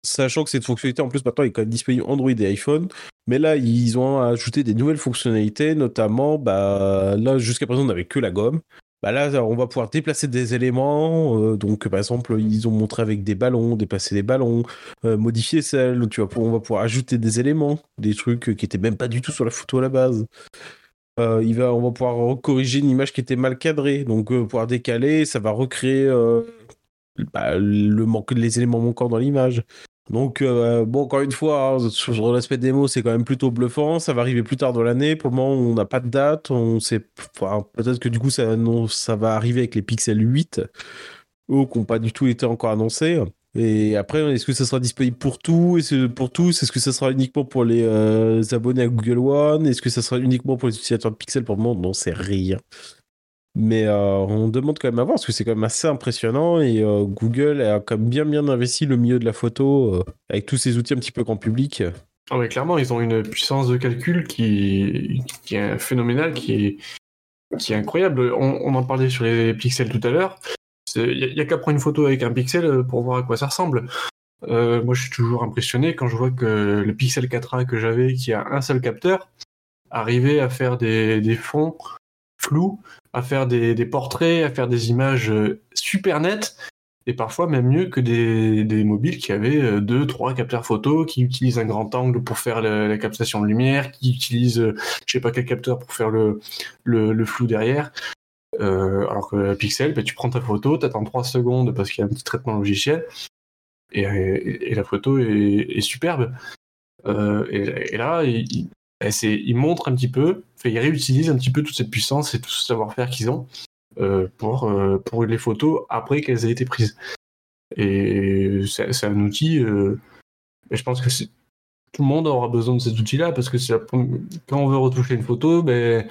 sachant que cette fonctionnalité, en plus, maintenant, est quand même disponible Android et iPhone. Mais là, ils ont ajouté des nouvelles fonctionnalités, notamment, bah, là, jusqu'à présent, on n'avait que la gomme. Bah là, on va pouvoir déplacer des éléments. donc, par exemple, ils ont montré avec des ballons, déplacer des ballons, modifier celles. Tu vas, on va pouvoir ajouter des éléments, des trucs qui étaient même pas du tout sur la photo à la base. Euh, on va pouvoir corriger une image qui était mal cadrée, donc euh, pouvoir décaler, ça va recréer euh, bah, le manque, les éléments manquants dans l'image. Donc bon, encore une fois, hein, sur l'aspect démo, c'est quand même plutôt bluffant. Ça va arriver plus tard dans l'année. Pour le moment, on n'a pas de date. On sait, peut-être que du coup, ça, non, ça va arriver avec les Pixel 8, ou qui n'ont pas du tout été encore annoncés. Et après, est-ce que ça sera disponible pour tout? Et pour tous? Est-ce que ça sera uniquement pour les euh, abonnés à Google One? Est-ce que ça sera uniquement pour les utilisateurs de Pixel Pour le moment, non, c'est rien. Mais euh, on demande quand même à voir parce que c'est quand même assez impressionnant et euh, Google a quand même bien bien investi le milieu de la photo avec tous ces outils un petit peu grand public. Ah clairement, ils ont une puissance de calcul qui, est phénoménale, qui est, incroyable. On en parlait sur les pixels tout à l'heure. Il n'y a, qu'à prendre une photo avec un pixel euh, pour voir à quoi ça ressemble. Euh, moi, je suis toujours impressionné quand je vois que le Pixel 4a que j'avais, qui a un seul capteur, arrivait à faire des, fonds flous, à faire des, portraits, à faire des images euh, super nettes, et parfois même mieux que des, mobiles qui avaient deux, trois capteurs photo, qui utilisent un grand angle pour faire la, captation de lumière, qui utilisent je sais pas quel capteur pour faire le, le flou derrière. Euh, alors que Pixel, bah, tu prends ta photo, tu attends 3 secondes parce qu'il y a un petit traitement logiciel, et, la photo est, superbe. Euh, et, là, il, il, montre un petit peu, il réutilise un petit peu toute cette puissance et tout ce savoir-faire qu'ils ont euh, pour, les photos après qu'elles aient été prises. Et c'est un outil, je pense que tout le monde aura besoin de cet outil-là parce que quand on veut retoucher une photo, ben,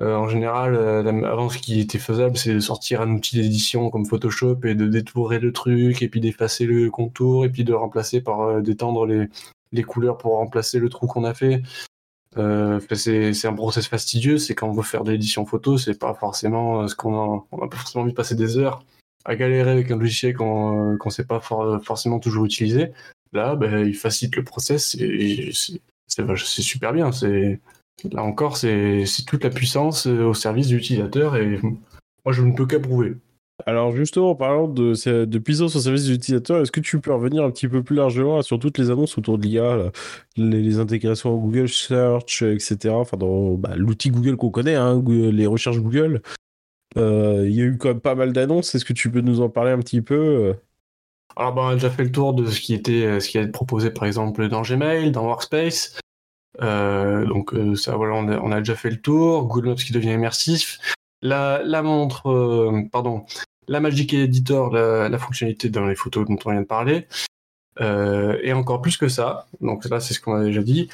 euh, en général, euh, avant, ce qui était faisable, c'est de sortir un outil d'édition comme Photoshop et de détourer le truc, et puis d'effacer le contour, et puis de remplacer par euh, d'étendre les, les, couleurs pour remplacer le trou qu'on a fait. c'est un process fastidieux. C'est quand on veut faire de l'édition photo, c'est pas forcément ce qu'on a, on a pas forcément envie de passer des heures à galérer avec un logiciel qu'on ne sait pas forcément toujours utiliser. Là, ben, il facilite le process et c'est super bien. Là encore, c'est toute la puissance euh, au service de l'utilisateur et moi je ne peux qu'approuver. Alors justement, en parlant de, de puissance au service des utilisateurs, est-ce que tu peux revenir un petit peu plus largement sur toutes les annonces autour de l'IA, les, intégrations en Google Search, etc. Enfin, dans bah, l'outil Google qu'on connaît, hein, les recherches Google. Euh, il y a eu quand même pas mal d'annonces. Est-ce que tu peux nous en parler un petit peu Alors, bah, on a déjà fait le tour de ce qui était, ce qui a été proposé par exemple dans Gmail, dans Workspace. Euh, donc ça, voilà, on a, déjà fait le tour. Google Maps qui devient immersif. La, montre, euh, pardon, la Magic Editor, la, fonctionnalité dans les photos dont on vient de parler, euh, et encore plus que ça, donc là c'est ce qu'on a déjà dit,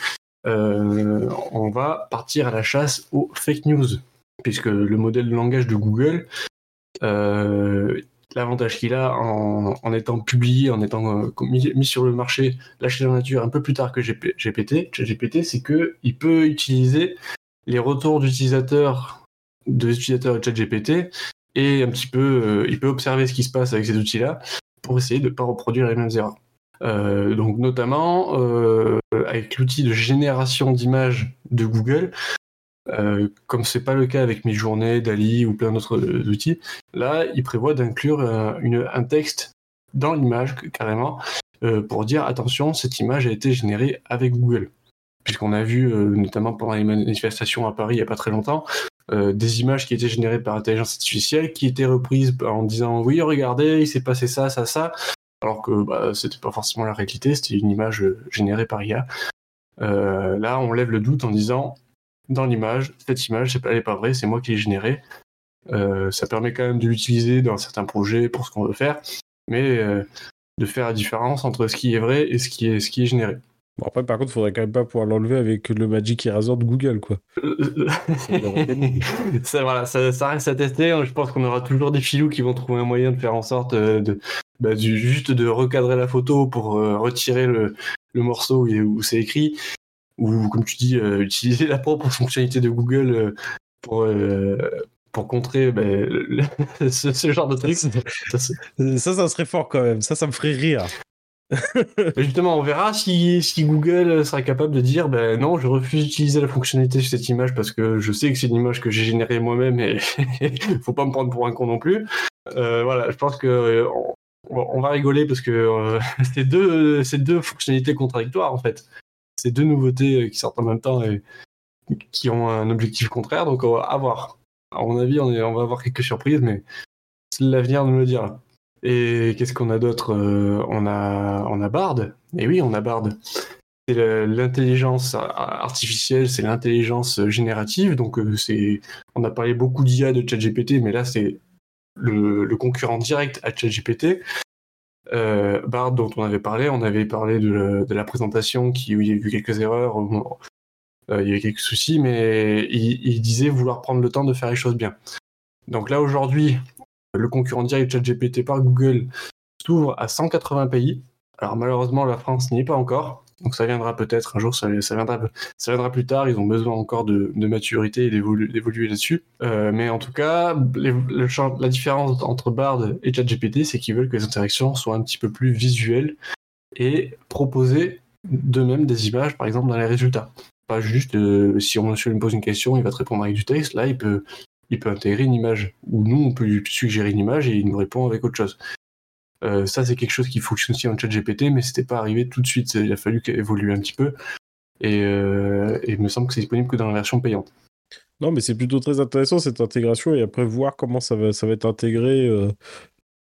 euh, on va partir à la chasse aux fake news, puisque le modèle de langage de Google, l'avantage qu'il a en, étant publié, en étant mis, sur le marché, lâché dans la nature un peu plus tard que GPT, c'est qu'il peut utiliser les retours d'utilisateurs de l'utilisateur de ChatGPT et un petit peu, euh, il peut observer ce qui se passe avec ces outils-là pour essayer de ne pas reproduire les mêmes erreurs. Euh, donc notamment euh, avec l'outil de génération d'images de Google, comme c'est pas le cas avec Midjourney, Dali ou plein d'autres outils, là il prévoit d'inclure un texte dans l'image carrément pour dire attention cette image a été générée avec Google puisqu'on a vu notamment pendant les manifestations à Paris il n'y a pas très longtemps euh, des images qui étaient générées par intelligence artificielle, qui étaient reprises en disant oui, regardez, il s'est passé ça, ça, ça, alors que bah, c'était pas forcément la réalité, c'était une image euh, générée par IA. Euh, là, on lève le doute en disant dans l'image, cette image, elle n'est pas vraie, c'est moi qui l'ai générée. ça permet quand même de l'utiliser dans certains projets pour ce qu'on veut faire, mais de faire la différence entre ce qui est vrai et ce qui est, ce qui est généré. Bon, après, par contre, il faudrait quand même pas pouvoir l'enlever avec le Magic Eraser de Google, quoi. ça, voilà, ça, ça, reste à tester. Hein. Je pense qu'on aura toujours des filous qui vont trouver un moyen de faire en sorte euh, de, bah, juste de recadrer la photo pour euh, retirer le, le, morceau où, c'est écrit. Ou, comme tu dis, euh, utiliser la propre fonctionnalité de Google pour, pour contrer bah, ce, genre de truc. Ça, ça, serait fort quand même. Ça, ça me ferait rire. Justement, on verra si, si, Google sera capable de dire ben non, je refuse d'utiliser la fonctionnalité de cette image parce que je sais que c'est une image que j'ai générée moi-même et faut pas me prendre pour un con non plus. Euh, voilà, je pense que euh, on, va rigoler parce que euh, c'est deux, deux fonctionnalités contradictoires en fait. C'est deux nouveautés qui sortent en même temps et qui ont un objectif contraire, donc on va voir. À mon avis, on, va avoir quelques surprises, mais l'avenir nous le dira. Et qu'est-ce qu'on a d'autre euh, on, a, on a Bard. Et oui, on a Bard. C'est l'intelligence artificielle, c'est l'intelligence générative. Donc, euh, c'est, on a parlé beaucoup d'IA de ChatGPT, mais là, c'est le, concurrent direct à ChatGPT. Euh, dont on avait parlé, on avait parlé de, la présentation qui, où il y a eu quelques erreurs, il y a eu quelques soucis, mais il, il disait vouloir prendre le temps de faire les choses bien. Donc là, aujourd'hui, le concurrent direct ChatGPT par Google s'ouvre à 180 pays. Alors malheureusement, la France n'y est pas encore. Donc ça viendra peut-être un jour, ça, viendra, ça viendra plus tard. Ils ont besoin encore de, maturité et d'évoluer là-dessus. Euh, mais en tout cas, la différence entre Bard et ChatGPT, c'est qu'ils veulent que les interactions soient un petit peu plus visuelles et proposer de même des images, par exemple, dans les résultats. Pas juste euh, si on monsieur lui pose une question, il va te répondre avec du texte. Là, il peut il peut intégrer une image. Ou nous, on peut lui suggérer une image et il nous répond avec autre chose. Euh, ça, c'est quelque chose qui fonctionne aussi en chat GPT, mais c'était pas arrivé tout de suite. Il a fallu qu'elle évolue un petit peu. Euh, et, il me semble que c'est disponible que dans la version payante. Non, mais c'est plutôt très intéressant cette intégration et après voir comment ça va, ça va être intégré. Euh.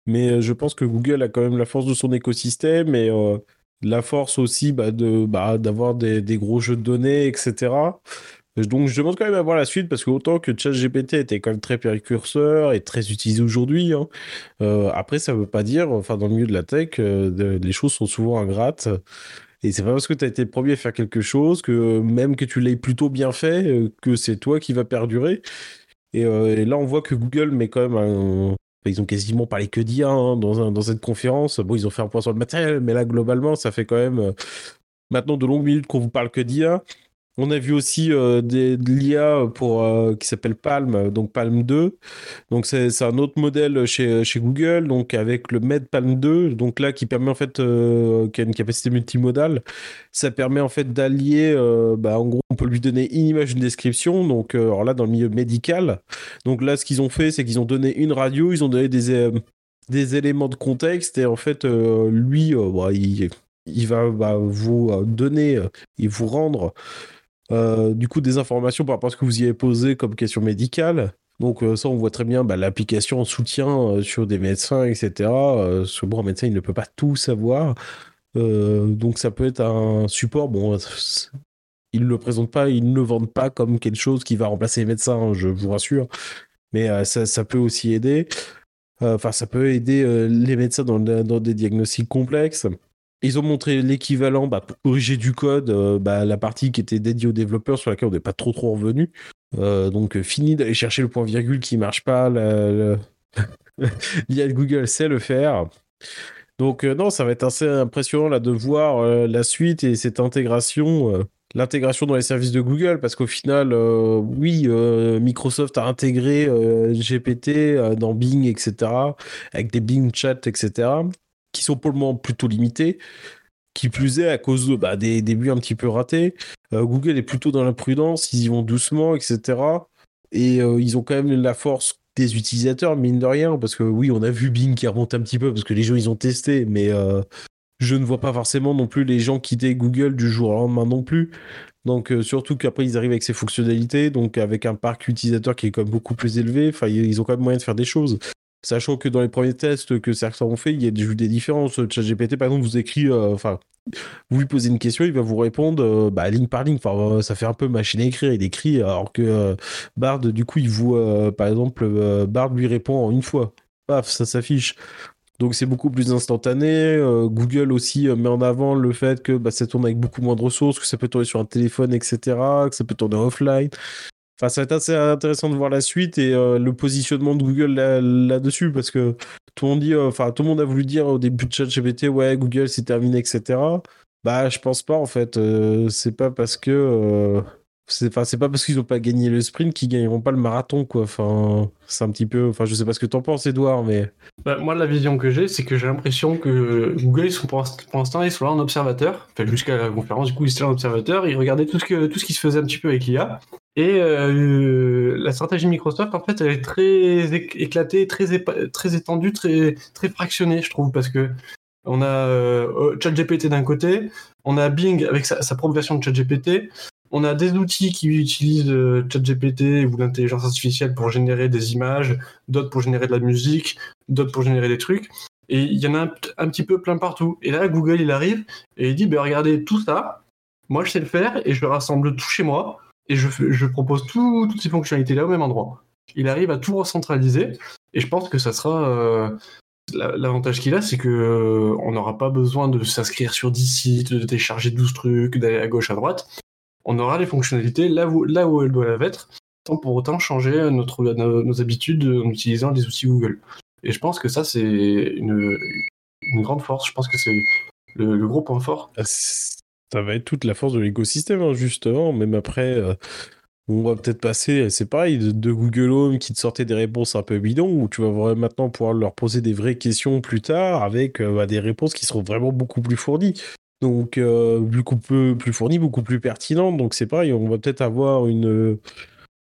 Mais je pense que Google a quand même la force de son écosystème et la force aussi bah, de bah, d'avoir des, des, gros jeux de données, etc. Donc je demande quand même à voir la suite parce que autant que ChatGPT était quand même très précurseur et très utilisé aujourd'hui, hein, euh, après ça veut pas dire, enfin dans le milieu de la tech, euh, les choses sont souvent ingrates. Et c'est pas parce que tu as été le premier à faire quelque chose que même que tu l'aies plutôt bien fait, euh, que c'est toi qui va perdurer. Et, là on voit que Google met quand même un... Ils ont quasiment parlé que d'IA hein, dans, dans cette conférence. Bon, ils ont fait un point sur le matériel, mais là, globalement, ça fait quand même maintenant de longues minutes qu'on vous parle que d'IA. On a vu aussi euh, des, de l'IA pour euh, qui s'appelle Palm, donc Palm 2. Donc c'est un autre modèle chez, chez Google, donc avec le Med Palm 2, donc là qui permet en fait euh, qui a une capacité multimodale. Ça permet en fait d'allier, euh, bah, en gros, on peut lui donner une image, une description. Donc euh, alors là dans le milieu médical. Donc là ce qu'ils ont fait, c'est qu'ils ont donné une radio, ils ont donné des euh, des éléments de contexte et en fait euh, lui, euh, bah, il il va bah, vous euh, donner euh, et vous rendre euh, du coup des informations par rapport à ce que vous y avez posé comme question médicale. Donc euh, ça, on voit très bien bah, l'application en soutien euh, sur des médecins, etc. Ce bon, un médecin, il ne peut pas tout savoir. Donc ça peut être un support. Bon, ils ne le présentent pas, ils ne le vendent pas comme quelque chose qui va remplacer les médecins, je vous rassure. Mais ça, peut aussi aider. Enfin, ça peut aider les médecins dans des diagnostics complexes. Ils ont montré l'équivalent bah, pour corriger du code, euh, bah, la partie qui était dédiée aux développeurs sur laquelle on n'est pas trop trop revenu. Euh, donc euh, fini d'aller chercher le point virgule qui marche pas. L'IA de Google sait le faire. Donc non, ça va être assez impressionnant là de voir la suite et cette intégration, l'intégration dans les services de Google, parce qu'au final, oui, Microsoft a intégré GPT dans Bing, etc., avec des Bing Chat, etc., qui sont pour le moment plutôt limités. Qui plus est, à cause bah, des débuts un petit peu ratés, Euh, Google est plutôt dans l'imprudence, ils y vont doucement, etc. Et euh, ils ont quand même la force des utilisateurs, mine de rien, parce que oui, on a vu Bing qui remonte un petit peu, parce que les gens, ils ont testé, mais euh, je ne vois pas forcément non plus les gens quitter Google du jour au lendemain non plus. Donc, surtout qu'après, ils arrivent avec ces fonctionnalités, donc avec un parc utilisateur qui est quand même beaucoup plus élevé, ils ont quand même moyen de faire des choses. Sachant que dans les premiers tests que certains ont fait, il y a des, des différences. ChatGPT, par exemple, vous écrit, euh, enfin, vous lui posez une question, il va vous répondre euh, bah, ligne par ligne. Euh, ça fait un peu machine à écrire. Il écrit, alors que Bard, du coup, il vous, par exemple, Bard lui répond en une fois. Paf, ça s'affiche. Donc c'est beaucoup plus instantané. Google aussi met en avant le fait que bah, ça tourne avec beaucoup moins de ressources, que ça peut tourner sur un téléphone, etc., que ça peut tourner offline. Enfin, ça va être assez intéressant de voir la suite et euh, le positionnement de Google là- là-dessus parce que tout le monde dit, euh, tout le monde a voulu dire au début de ChatGPT, ouais, Google c'est terminé, etc. Bah, je pense pas en fait. Euh, c'est pas parce que, c'est, pas parce qu'ils ont pas gagné le sprint qu'ils gagneront pas le marathon, quoi. Enfin, c'est un petit peu, enfin, je sais pas ce que t'en penses, Edouard, mais Bah, moi, la vision que j'ai, c'est que j'ai l'impression que Google, ils sont pour, l'instant, ils sont là en observateur. Enfin, jusqu'à la conférence, du coup, ils étaient là en observateur. Ils regardaient tout ce, qui se faisait un petit peu avec l'IA. Et euh, la stratégie Microsoft, en fait, elle est très éc- éclatée, très, étendue, très, fractionnée, je trouve, parce que on a euh, ChatGPT d'un côté, on a Bing avec sa, sa propre version de ChatGPT, on a des outils qui utilisent euh, ChatGPT ou l'intelligence artificielle pour générer des images, d'autres pour générer de la musique, d'autres pour générer des trucs. Et il y en a un, petit peu plein partout. Et là, Google, il arrive et il dit, ben regardez, tout ça, moi je sais le faire et je le rassemble tout chez moi et je, propose tout- toutes ces fonctionnalités-là au même endroit. Il arrive à tout recentraliser et je pense que ça sera... euh, la- L'avantage qu'il a, c'est que euh, on n'aura pas besoin de s'inscrire sur 10 sites, de télécharger 12 trucs, d'aller à gauche, à droite. On aura les fonctionnalités là où, elles doivent être, sans pour autant changer nos, habitudes en utilisant les outils Google. Et je pense que ça, c'est une, grande force. Je pense que c'est le, gros point fort. Ah, ça va être toute la force de l'écosystème, hein, justement. Même après, euh, on va peut-être passer, c'est pareil, de, de Google Home qui te sortait des réponses un peu bidons, où tu vas maintenant pouvoir leur poser des vraies questions plus tard avec euh, bah, des réponses qui seront vraiment beaucoup plus fournies. Donc, euh, beaucoup plus, fournies, beaucoup plus pertinentes. Donc, c'est pareil, on va peut-être avoir une.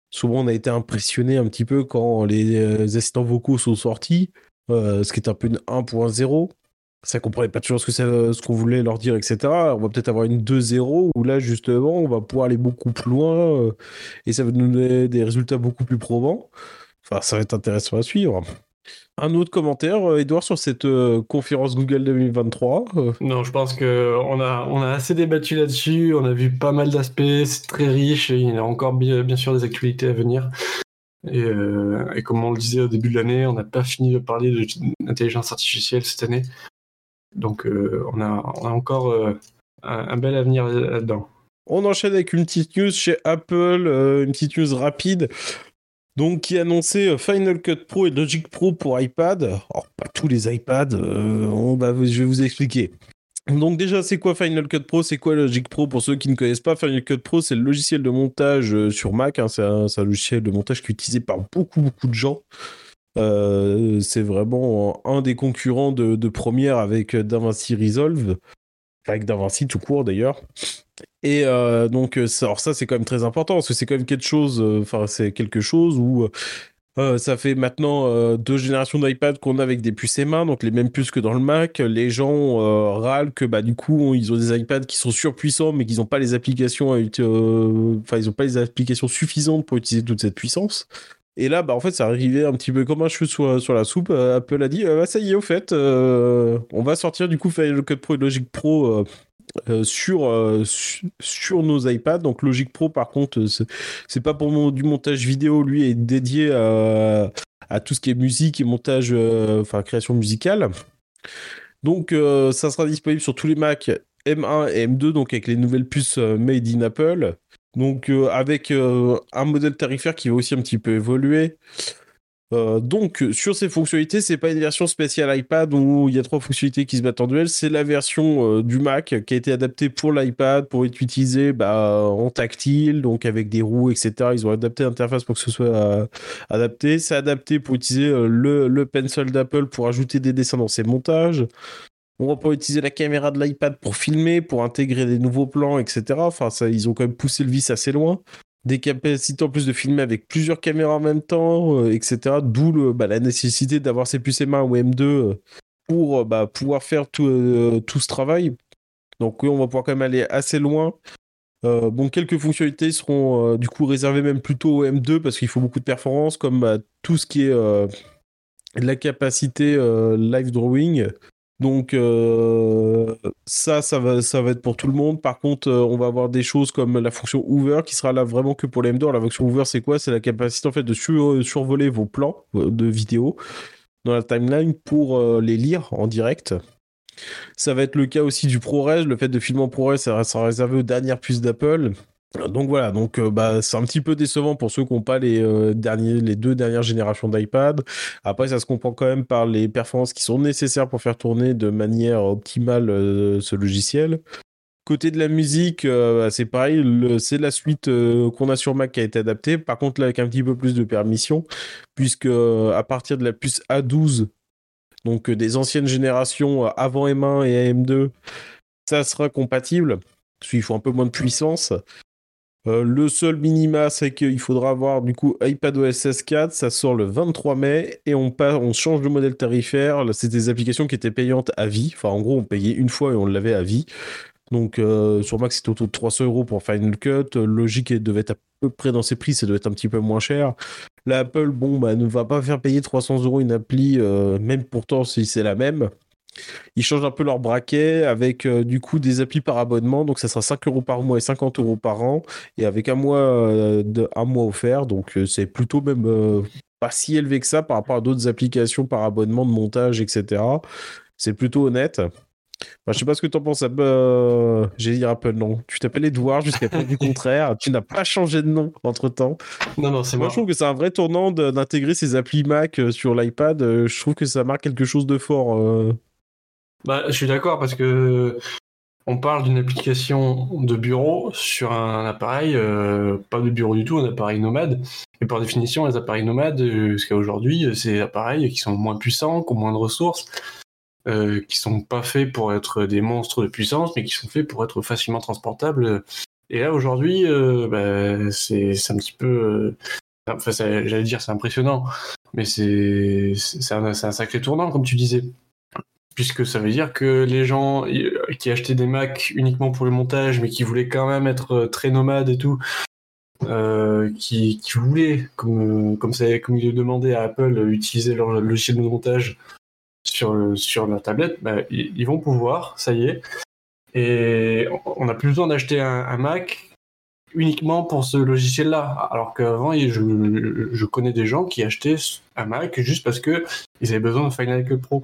Souvent, on a été impressionné un petit peu quand les euh, assistants vocaux sont sortis, euh, ce qui est un peu une 1.0 ça comprenait pas toujours ce que ce qu'on voulait leur dire, etc. On va peut-être avoir une 2.0 où là, justement, on va pouvoir aller beaucoup plus loin euh, et ça va nous donner des résultats beaucoup plus probants. Enfin, ça va être intéressant à suivre. Un autre commentaire, euh, Edouard, sur cette euh, conférence Google 2023. euh, Non, je pense que on a, on a assez débattu là-dessus. On a vu pas mal d'aspects. C'est très riche. Et il y a encore bien, bien sûr des actualités à venir. Et, euh, et comme on le disait au début de l'année, on n'a pas fini de parler de l'intelligence artificielle cette année. Donc on, a, on a encore un, un bel avenir là-dedans. On enchaîne avec une petite news chez Apple, euh, une petite news rapide. Donc, qui annonçait euh, Final Cut Pro et Logic Pro pour iPad. Alors, pas tous les iPads, euh, je vais vous expliquer. Donc déjà, c'est quoi Final Cut Pro? C'est quoi Logic Pro? Pour ceux qui ne connaissent pas, Final Cut Pro, c'est le logiciel de montage euh, sur Mac. Hein. c'est un, logiciel de montage qui est utilisé par beaucoup, beaucoup de gens. C'est vraiment un des concurrents de, première avec DaVinci Resolve, avec DaVinci tout court d'ailleurs. Et euh, donc, alors ça, c'est quand même très important parce que c'est quand même quelque chose, enfin, c'est quelque chose où euh, ça fait maintenant euh, deux générations d'iPad qu'on a avec des puces M1, donc les mêmes puces que dans le Mac. Les gens euh, râlent que bah du coup ils ont des iPads qui sont surpuissants, mais qu'ils n'ont pas les applications, enfin ils n'ont pas les applications suffisantes pour utiliser toute cette puissance. Et là, bah en fait, ça arrivait un petit peu comme un cheveu sur, sur la soupe. Apple a dit, bah, ça y est, au fait, on va sortir du coup Final Cut Pro et Logic Pro euh, sur, euh, sur nos iPads. Donc Logic Pro, par contre, c'est pas pour du montage vidéo. Lui est dédié à, tout ce qui est musique et montage, euh, enfin création musicale. Donc ça sera disponible sur tous les Mac M1 et M2, donc avec les nouvelles puces made in Apple. Donc avec un modèle tarifaire qui va aussi un petit peu évoluer. Euh, donc sur ces fonctionnalités, c'est pas une version spéciale iPad où il y a trois fonctionnalités qui se battent en duel, c'est la version euh, du Mac qui a été adaptée pour l'iPad pour être utilisée bah, en tactile, donc avec des roues, etc. Ils ont adapté l'interface pour que ce soit euh, adapté. C'est adapté pour utiliser le, le pencil d'Apple pour ajouter des dessins dans ses montages. On va pas utiliser la caméra de l'iPad pour filmer, pour intégrer des nouveaux plans, etc. Enfin, ça, ils ont quand même poussé le vice assez loin des capacités en plus de filmer avec plusieurs caméras en même temps, euh, etc. D'où bah, la nécessité d'avoir ces puces M1 ou M2 euh, pour euh, bah, pouvoir faire tout, tout, ce travail. Donc oui, on va pouvoir quand même aller assez loin. bon, quelques fonctionnalités seront du coup réservées même plutôt au M2 parce qu'il faut beaucoup de performance, comme bah, tout ce qui est la capacité live drawing, donc euh, ça, ça va, être pour tout le monde. Par contre, euh, on va avoir des choses comme la fonction Hoover qui sera là vraiment que pour les M2. La fonction Hoover, c'est quoi? C'est la capacité en fait de survoler vos plans euh, de vidéo dans la timeline pour les lire en direct. Ça va être le cas aussi du ProRes. Le fait de filmer en ProRes, ça sera réservé aux dernières puces d'Apple. Donc voilà, donc euh, bah, c'est un petit peu décevant pour ceux qui n'ont pas les, euh, les deux dernières générations d'iPad. Après, ça se comprend quand même par les performances qui sont nécessaires pour faire tourner de manière optimale euh, ce logiciel. Côté de la musique, bah, c'est pareil, c'est la suite qu'on a sur Mac qui a été adaptée. Par contre, là, avec un petit peu plus de permission, puisque à partir de la puce A12, donc des anciennes générations avant M1 et AM2, ça sera compatible. Parce faut un peu moins de puissance. Euh, le seul minima, c'est qu'il faudra avoir du coup iPadOS 16.4, ça sort le 23 mai et on, change de modèle tarifaire. C'est des applications qui étaient payantes à vie. Enfin, en gros, on payait une fois et on l'avait à vie. Donc, euh, sur Mac, c'était autour de 300 euros pour Final Cut. Logique devait être à peu près dans ses prix, ça doit être un petit peu moins cher. L'Apple, bon, bah, ne va pas faire payer 300 euros une appli, euh, même pourtant si c'est la même. Ils changent un peu leur braquet avec euh, du coup des applis par abonnement. Donc ça sera 5 euros par mois et 50 euros par an. Et avec un mois, euh, de, un mois offert. Donc euh, c'est plutôt même pas si élevé que ça par rapport à d'autres applications par abonnement de montage, etc. C'est plutôt honnête. Je je sais pas ce que tu en penses. J'ai dit Apple, non. Tu t'appelles Edouard jusqu'à preuve du contraire. Tu n'as pas changé de nom entre temps. Non, non, c'est moi. Je trouve que c'est un vrai tournant d'intégrer ces applis Mac sur l'iPad. Je trouve que ça marque quelque chose de fort. Bah, je suis d'accord parce que on parle d'une application de bureau sur un appareil, euh, pas de bureau du tout, un appareil nomade. Et par définition, les appareils nomades, euh, jusqu'à aujourd'hui, euh, c'est appareils qui sont moins puissants, qui ont moins de ressources, euh, qui sont pas faits pour être des monstres de puissance, mais qui sont faits pour être facilement transportables. Et là, aujourd'hui, bah, c'est un petit peu... enfin, j'allais dire, c'est impressionnant, mais c'est un sacré tournant, comme tu disais puisque ça veut dire que les gens qui achetaient des Mac uniquement pour le montage, mais qui voulaient quand même être euh, très nomades et tout, euh, qui, voulaient, comme, comme, ça, comme il demandait à Apple, utiliser leur logiciel de montage sur, sur leur tablette, bah, ils, vont pouvoir, ça y est. Et on n'a plus besoin d'acheter un, Mac uniquement pour ce logiciel-là. Alors qu'avant, je, je, connais des gens qui achetaient un Mac juste parce qu'ils avaient besoin de Final Cut Pro.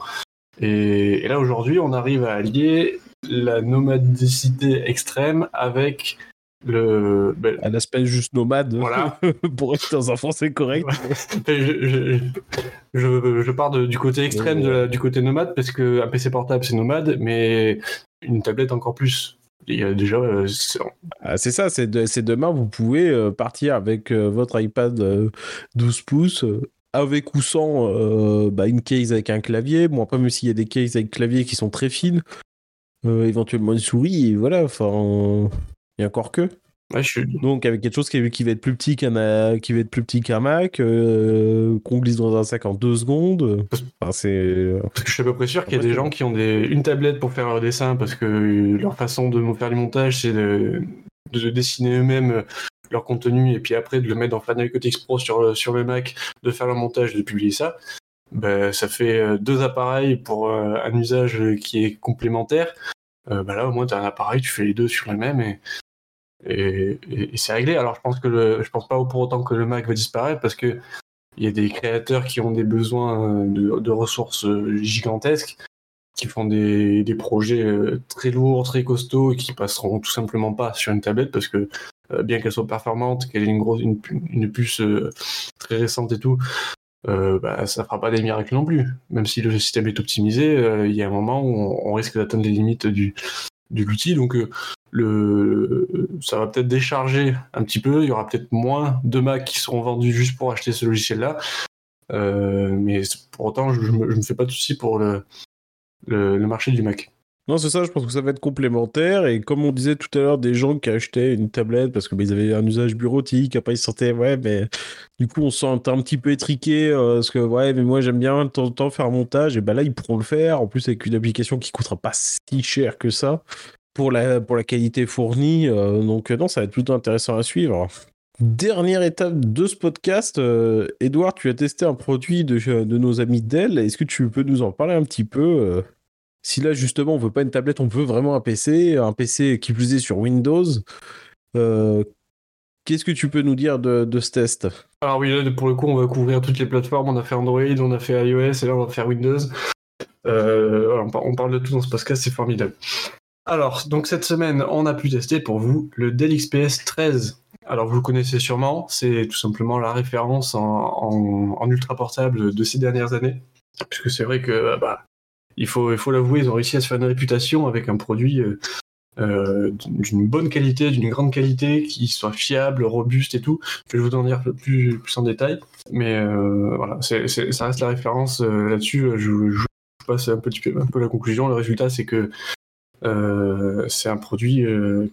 Et, là aujourd'hui, on arrive à allier la nomadicité extrême avec le ben, un aspect juste nomade voilà. pour être dans un français correct je, je, je, pars du côté extrême du côté nomade parce que un PC portable c'est nomade mais une tablette encore plus. Déjà. euh, c'est- Ah, ça, c'est de- c'est demain, vous pouvez euh, partir avec euh, votre iPad euh, 12 pouces, euh, avec ou sans euh, bah, une case avec un clavier. Bon, après, même s'il y a des cases avec clavier qui sont très fines, euh, éventuellement une souris, et voilà, enfin. Et encore que. ouais, je suis- Donc, avec quelque chose qui, qui va être plus petit qu'un Ma- qui va être plus petit qu'un Mac, euh, qu'on glisse dans un sac en deux secondes. Enfin, c'est. Parce que je suis à peu près sûr qu'il y a des gens qui ont des, une tablette pour faire leur dessin parce que leur façon de faire du montage, c'est de, de dessiner eux-mêmes leur contenu et puis après de le mettre dans X Pro sur, le- sur le Mac, de faire le montage, de publier ça. Ben, ça fait euh, deux appareils pour euh, un usage qui est complémentaire. Ben là, au moins, tu as un appareil, tu fais les deux sur le même et, et, c'est réglé. Alors, je pense que je pense pas pour autant que le Mac va disparaître parce que il y a des créateurs qui ont des besoins de, de ressources gigantesques, qui font des, des projets très lourds, très costauds, qui passeront tout simplement pas sur une tablette parce que bien qu'elle soit performante, qu'elle ait une grosse une, pu- une puce euh, très récente et tout, euh, bah, ça fera pas des miracles non plus. Même si le système est optimisé, euh, il y a un moment où on, risque d'atteindre les limites du de l'outil. Donc euh, le, ça va peut-être décharger un petit peu. Il y aura peut-être moins de Mac qui seront vendus juste pour acheter ce logiciel-là. Euh, mais pour autant, je, je me, fais pas de soucis pour le, le marché du Mac. Non, c'est ça, je pense que ça va être complémentaire. Et comme on disait tout à l'heure, des gens qui achetaient une tablette parce que bah, ils avaient un usage bureautique, après ils se sentaient, ouais, mais du coup, on se sent un petit peu étriqué euh, parce que, ouais, mais moi j'aime bien de temps en temps faire un montage. Et bah là, ils pourront le faire. En plus, avec une application qui coûtera pas si cher que ça pour la, pour la qualité fournie. euh, donc, euh, non, ça va être plutôt intéressant à suivre. Dernière étape de ce podcast, Edouard, tu as testé un produit de, de nos amis Dell. Est-ce que tu peux nous en parler un petit peu si là justement on veut pas une tablette, on veut vraiment un PC, un PC qui plus est sur Windows, euh, qu'est-ce que tu peux nous dire de, ce test? Alors oui, là, pour le coup, on va couvrir toutes les plateformes. On a fait Android, on a fait iOS, et là, on va faire Windows. Euh, on, par- on parle de tout dans ce podcast, c'est formidable. Alors, donc cette semaine, on a pu tester pour vous le Dell XPS 13. Alors, vous le connaissez sûrement, c'est tout simplement la référence en, en- en ultra portable de ces dernières années. Puisque c'est vrai que, bah, il faut l'avouer, ils ont réussi à se faire une réputation avec un produit euh, euh, d'une bonne qualité, d'une grande qualité, qui soit fiable, robuste et tout. Je vais vous en dire plus, en détail. Mais euh, voilà, c'est, ça reste la référence là-dessus. Je, passe un, petit peu, la conclusion. Le résultat, c'est que c'est un produit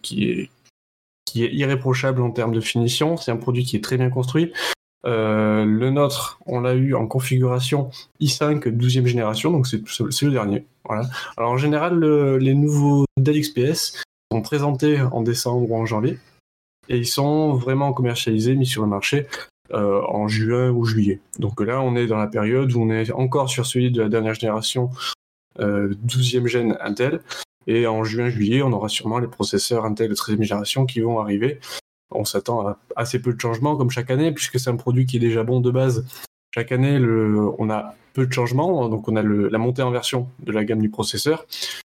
qui est irréprochable en termes de finition. C'est un produit qui est très bien construit. Euh, le nôtre, on l'a eu en configuration i5 12e génération, donc c'est, le dernier. Alors en général, le- les nouveaux Dell XPS sont présentés en décembre ou en janvier et ils sont vraiment commercialisés, mis sur le marché euh, en juin ou juillet. Donc là, on est dans la période où on est encore sur celui de la dernière génération, euh, 12e gène Intel. Et en juin-juillet, on aura sûrement les processeurs Intel de 13e génération qui vont arriver. On s'attend à assez peu de changements comme chaque année, puisque c'est un produit qui est déjà bon de base. Chaque année, on a peu de changements, donc on a la montée en version de la gamme du processeur.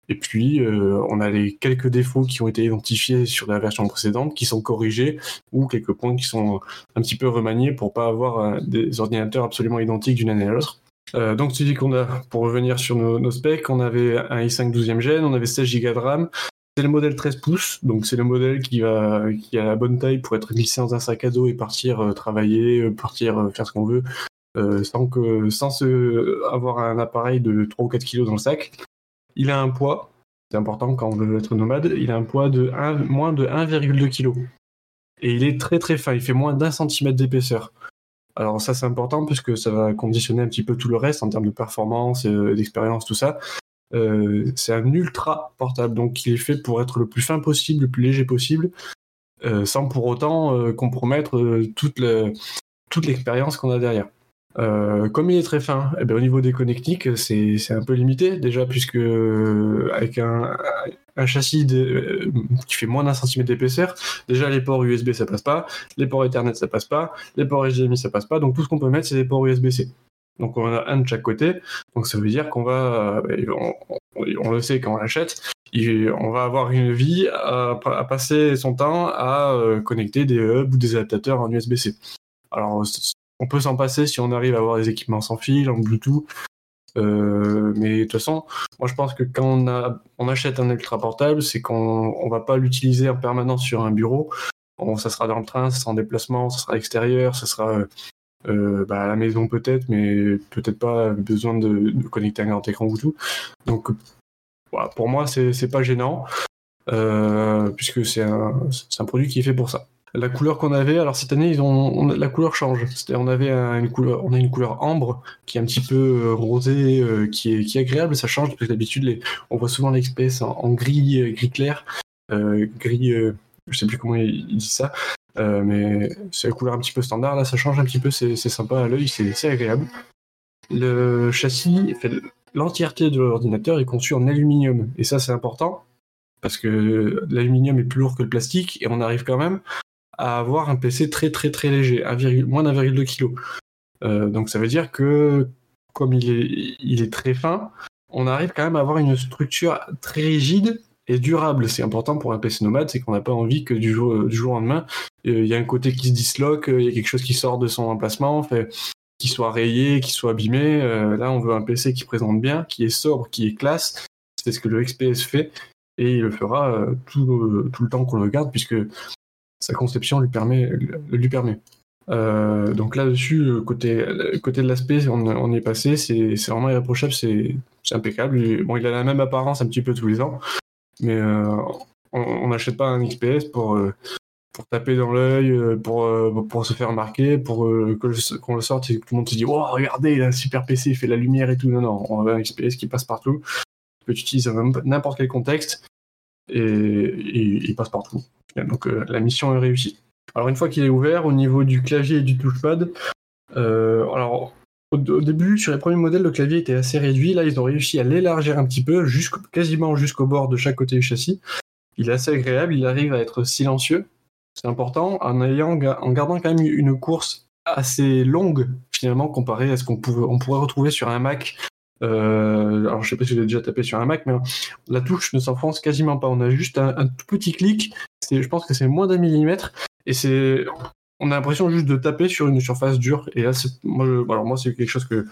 Et puis, euh, on a les quelques défauts qui ont été identifiés sur la version précédente, qui sont corrigés, ou quelques points qui sont un petit peu remaniés pour pas avoir euh, des ordinateurs absolument identiques d'une année à l'autre. Euh, donc, tu dis qu'on a, pour revenir sur nos, nos specs, on avait un i5 12e gène, on avait 16 Go de RAM. C'est le modèle 13 pouces, donc c'est le modèle qui, va, qui a la bonne taille pour être glissé dans un sac à dos et partir euh, travailler, euh, partir euh, faire ce qu'on veut, sans, avoir un appareil de 3 ou 4 kg dans le sac. Il a un poids, c'est important quand on veut être nomade, il a un poids de 1, moins de 1,2 kg. Et il est très très fin, il fait moins d'un centimètre d'épaisseur. Alors ça c'est important parce que ça va conditionner un petit peu tout le reste en termes de performance, d'expérience, tout ça. Euh, c'est un ultra portable, donc il est fait pour être le plus fin possible, le plus léger possible, euh, sans pour autant euh, compromettre toute, le- toute l'expérience qu'on a derrière. Comme il est très fin, eh ben, au niveau des connectiques, c'est un peu limité déjà, puisque avec un, châssis qui fait moins d'un centimètre d'épaisseur, déjà les ports USB ça passe pas, les ports Ethernet ça passe pas, les ports HDMI ça passe pas, donc tout ce qu'on peut mettre c'est des ports USB-C. Donc on en a un de chaque côté, donc ça veut dire qu'on va, euh, on, on- on le sait quand on l'achète, on va avoir une vie à, passer son temps à euh, connecter des hubs ou des adaptateurs en USB-C. Alors on peut s'en passer si on arrive à avoir des équipements sans fil, en Bluetooth, mais de toute façon, moi je pense que quand on, on achète un ultra portable, c'est qu'on on va pas l'utiliser en permanence sur un bureau. ça sera dans le train, ça sera en déplacement, ça sera extérieur, ça sera bah, à la maison peut-être, mais peut-être pas besoin de, connecter un grand écran ou tout. Donc voilà, pour moi, c'est pas gênant, puisque c'est un, produit qui est fait pour ça la couleur qu'on avait. Alors cette année, ils la couleur change. On avait une couleur, on a une couleur ambre qui est un petit peu euh, rosée, euh, qui, est, agréable. Ça change parce que d'habitude, on voit souvent l'XPS en, gris, euh, gris clair, gris. je sais plus comment ils, disent ça, mais c'est la couleur un petit peu standard. Là, ça change un petit peu. C'est sympa à l'œil, c'est agréable. Le châssis, l'entièreté de l'ordinateur est conçu en aluminium et ça, c'est important parce que l'aluminium est plus lourd que le plastique et on arrive quand même à avoir un PC très très très léger, moins d'1,2 kg. Euh, donc ça veut dire que comme il est, il est très fin, on arrive quand même à avoir une structure très rigide et durable. C'est important pour un PC nomade, c'est qu'on n'a pas envie que du jour, du jour au lendemain, euh, il y a un côté qui se disloque, il y a quelque chose qui sort de son emplacement, fait, qui soit rayé, qui soit abîmé. Euh, là, on veut un PC qui présente bien, qui est sobre, qui est classe. C'est ce que le XPS fait et il le fera tout, tout le temps qu'on le garde, puisque sa conception lui permet. Lui permet. Euh, donc là-dessus, côté, côté de l'aspect, on, on, est passé, c'est vraiment irréprochable, c'est impeccable. Bon, il a la même apparence un petit peu tous les ans, mais euh, on n'achète pas un XPS pour, euh, pour taper dans l'œil, pour, pour se faire marquer, pour qu'on le sorte et que tout le monde se dit Oh, regardez, il a un super PC, il fait la lumière et tout. Non, non, on a un XPS qui passe partout, que tu utilises dans n'importe quel contexte et, il passe partout. Donc euh, la mission est réussie. Alors une fois qu'il est ouvert, au niveau du clavier et du touchpad, euh, alors au, début, sur les premiers modèles, le clavier était assez réduit. Là, ils ont réussi à l'élargir un petit peu, quasiment jusqu'au bord de chaque côté du châssis. Il est assez agréable, il arrive à être silencieux. C'est important, en, gardant quand même une course assez longue, finalement, comparé à ce qu'on pourrait retrouver sur un Mac euh, alors je sais pas si vous avez déjà tapé sur un Mac, mais la touche ne s'enfonce quasiment pas. On a juste un, tout petit clic. Je pense que c'est moins d'un millimètre et c'est on a l'impression juste de taper sur une surface dure. Et là, alors moi, c'est quelque chose que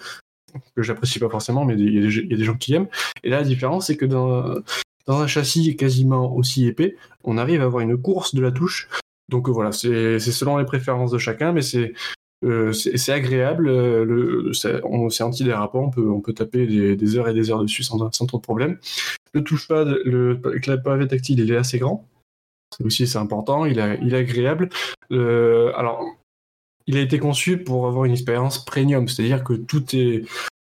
que j'apprécie pas forcément, mais il y, a des gens qui aiment. Et là, la différence, c'est que dans, dans un châssis quasiment aussi épais, on arrive à avoir une course de la touche. Donc voilà, c'est selon les préférences de chacun, mais c'est euh, c'est agréable, euh, c'est antidérapant, on peut, on peut taper des, heures et des heures dessus sans, sans trop de problème. Le touchpad, le, le tactile, il est assez grand. C'est aussi c'est important, il, est agréable. Euh, alors, il a été conçu pour avoir une expérience premium, c'est-à-dire que tout est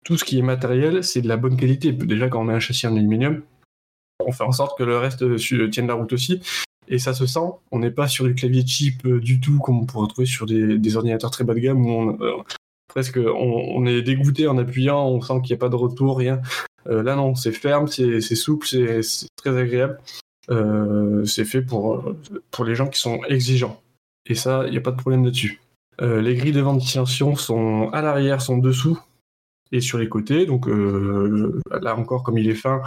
tout ce qui est matériel, c'est de la bonne qualité. Déjà, quand on met un châssis en aluminium, on fait en sorte que le reste tienne la route aussi et ça se sent. On n'est pas sur du clavier cheap euh, du tout comme on pourrait trouver sur des, ordinateurs très bas de gamme où on, euh, presque on, est dégoûté en appuyant, on sent qu'il n'y a pas de retour, rien. Là non, c'est ferme, c'est souple, c'est très agréable. C'est fait pour, pour les gens qui sont exigeants. Et ça, il n'y a pas de problème là-dessus. les grilles de ventilation sont à l'arrière, sont dessous et sur les côtés. Donc là encore, comme il est fin,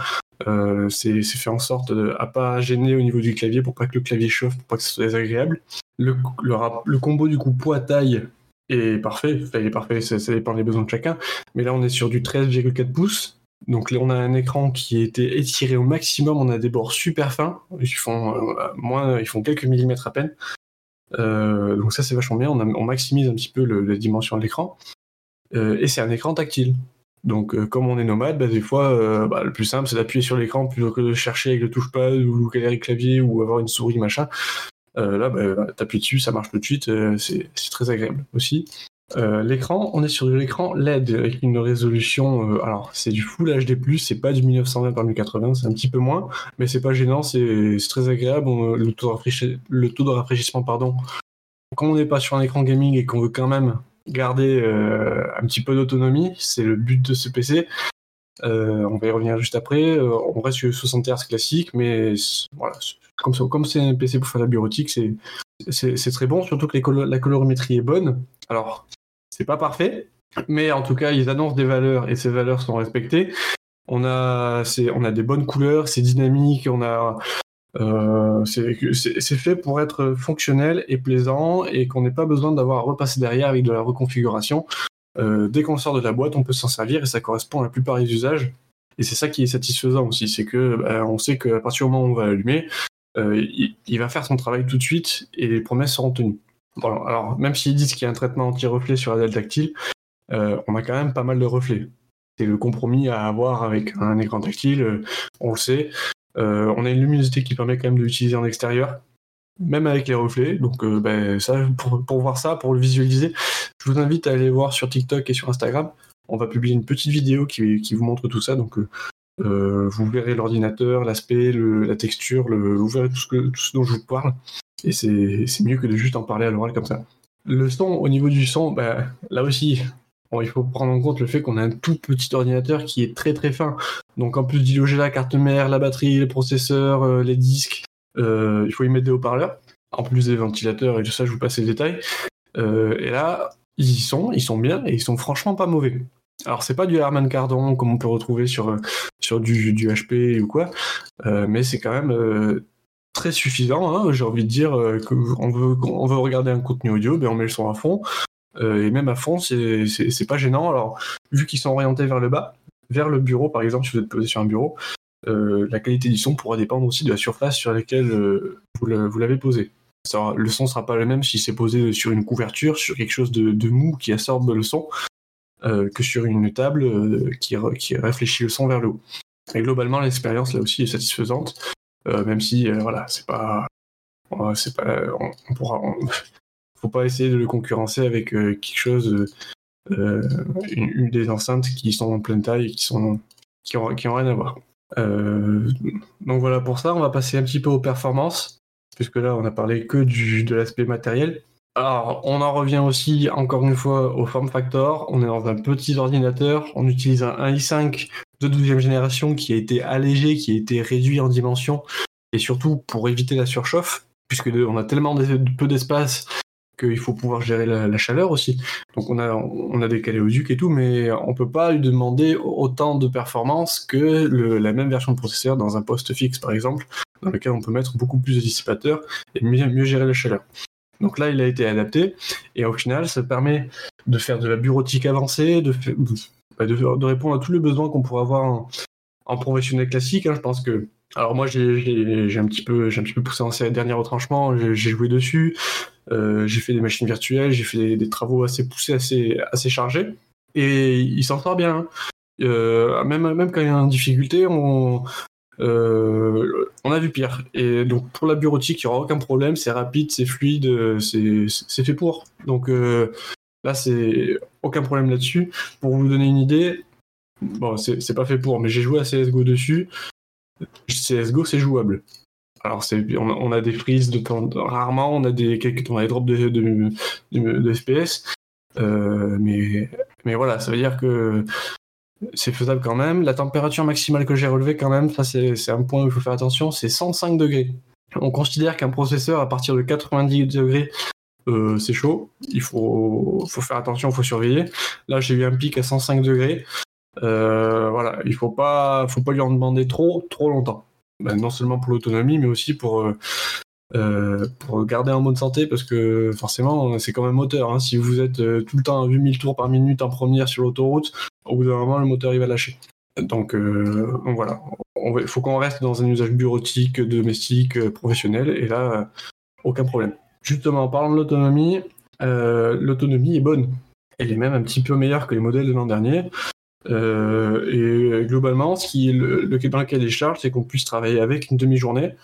euh, c'est fait en sorte de, à pas gêner au niveau du clavier pour pas que le clavier chauffe, pour pas que ce soit désagréable. Le, le, combo du coup poids-taille est parfait, enfin, il est parfait, ça, dépend des besoins de chacun. Mais là, on est sur du 13,4 pouces. Donc là, on a un écran qui été étiré au maximum. On a des bords super fins. Ils font, euh, moins, ils font quelques millimètres à peine. Euh, donc ça, c'est vachement bien. On, maximise un petit peu la dimension de l'écran. et c'est un écran tactile. Donc, euh, comme on est nomade, bah, des fois, euh, bah, le plus simple, c'est d'appuyer sur l'écran plutôt que de chercher avec le touchepad ou le clavier ou avoir une souris, machin. Euh, là, bah, t'appuies dessus, ça marche tout de suite, c'est très agréable aussi. L'écran, on est sur l'écran LED avec une résolution. alors, c'est du Full HD+, c'est pas du 1920 par 1080, c'est un petit peu moins, mais c'est pas gênant, c'est très agréable. le, taux de rafraîchissement, pardon. Quand on n'est pas sur un écran gaming et qu'on veut quand même garder euh, un petit peu d'autonomie, c'est le but de ce PC. Euh, on va y revenir juste après. Euh, on reste sur 60 Hz classique, mais voilà, comme comme c'est un PC pour faire la bureautique, c'est très bon. Surtout que la colorimétrie est bonne. Alors, c'est pas parfait, mais en tout cas, ils annoncent des valeurs et ces valeurs sont respectées. On a, on a des bonnes couleurs, c'est dynamique, on a, euh, c'est fait pour être fonctionnel et plaisant et qu'on n'ait pas besoin d'avoir à repasser derrière avec de la reconfiguration. dès qu'on sort de la boîte, on peut s'en servir et ça correspond à la plupart des usages. Et c'est ça qui est satisfaisant aussi, c'est que bah, on sait qu'à partir du moment où on va l'allumer, il, va faire son travail tout de suite et les promesses seront tenues. Alors même s'ils disent qu'il y a un traitement anti-reflet sur la dalle tactile, on a quand même pas mal de reflets. C'est le compromis à avoir avec un écran tactile, on le sait. on a une luminosité qui permet quand même de l'utiliser en extérieur même avec les reflets. Donc, euh, ben, pour, voir ça, pour le visualiser, je vous invite à aller voir sur TikTok et sur Instagram. On va publier une petite vidéo qui, vous montre tout ça. Donc, euh, euh, vous verrez l'ordinateur, l'aspect, la texture, vous verrez tout ce dont je vous parle. Et c'est mieux que de juste en parler à l'oral comme ça. Le son, au niveau du son, ben, là aussi, il faut prendre en compte le fait qu'on a un tout petit ordinateur qui est très très fin. Donc en plus d'y la carte mère, la batterie, le processeur, les disques, euh, il faut y mettre des haut-parleurs, en plus des ventilateurs et tout ça, je vous passe les détails. Euh, et là, ils y sont, ils sont bien et ils sont franchement pas mauvais. Alors c'est pas du Herman Cardon comme on peut retrouver sur, sur du, du HP ou quoi, euh, mais c'est quand même très suffisant. Hein, J'ai envie de dire qu'on veut, on veut regarder un contenu audio, ben on met le son à fond. et même à fond, c'est pas gênant. Alors, vu qu'ils sont orientés vers le bas, vers le bureau par exemple, si vous êtes posé sur un bureau, euh, la qualité du son pourra dépendre aussi de la surface sur laquelle euh, vous l'avez posé. le son sera pas le même si c'est posé sur une couverture, sur quelque chose de, mou qui absorbe le son, euh, que sur une table qui, réfléchit le son vers le haut. Et globalement, l'expérience là aussi est satisfaisante, même si voilà, c'est pas, c'est pas, on, pourra, faut pas essayer de le concurrencer avec quelque chose, une, des enceintes qui sont en pleine taille et qui sont qui ont, rien à voir. Euh, donc voilà pour ça, on va passer un petit peu aux performances, puisque là on a parlé que du, de l'aspect matériel. Alors on en revient aussi encore une fois au form factor, on est dans un petit ordinateur, on utilise un, i5 de 12e génération qui a été allégé, qui a été réduit en dimension, et surtout pour éviter la surchauffe, puisque on a tellement peu d'espace qu'il faut pouvoir gérer la, chaleur aussi. Donc on a, on a des caléoducs et tout, mais on peut pas lui demander autant de performance que la même version de processeur dans un poste fixe, par exemple, dans lequel on peut mettre beaucoup plus de dissipateurs et mieux, mieux gérer la chaleur. Donc là, il a été adapté, et au final, ça permet de faire de la bureautique avancée, de, bah, de, répondre à tous les besoins qu'on pourrait avoir en, professionnel classique. Hein. Je pense que alors moi j'ai un petit peu j'ai un petit peu poussé en ces derniers retranchements, j'ai joué dessus, euh, j'ai fait des machines virtuelles, j'ai fait des, travaux assez poussés, assez assez chargés, et il s'en sort bien. Hein. Euh, même même quand il y a une difficulté, on euh, on a vu pire. Et donc pour la bureautique, il n'y aura aucun problème, c'est rapide, c'est fluide, c'est fait pour. Donc là, c'est aucun problème là-dessus. Pour vous donner une idée, bon, c'est pas fait pour, mais j'ai joué à CSGO dessus. CSGO, c'est jouable. Alors, on, a des frises de temps, rarement, on a des, on des drops de, FPS, euh, mais, mais voilà, ça veut dire que c'est faisable quand même. La température maximale que j'ai relevée, quand même, c'est un point où il faut faire attention, c'est 105 degrés. On considère qu'un processeur à partir de 90 degrés, euh, c'est chaud. Il faut, faire attention, il faut surveiller. Là, j'ai eu un pic à 105 degrés. Euh, voilà, il faut pas, faut pas lui en demander trop, trop longtemps. Ben, non seulement pour l'autonomie, mais aussi pour euh, euh, pour garder un mode santé, parce que forcément, c'est quand même moteur. Hein. Si vous êtes tout le temps à 8000 tours par minute en première sur l'autoroute, au bout d'un moment, le moteur il va lâcher. Donc, voilà, il faut qu'on reste dans un usage bureautique, domestique, professionnel, et là, aucun problème. Justement, en parlant de l'autonomie, l'autonomie est bonne. Elle est même un petit peu meilleure que les modèles de l'an dernier. Euh, et euh, globalement, ce qui est le, le, des charges, c'est qu'on puisse travailler avec une demi-journée.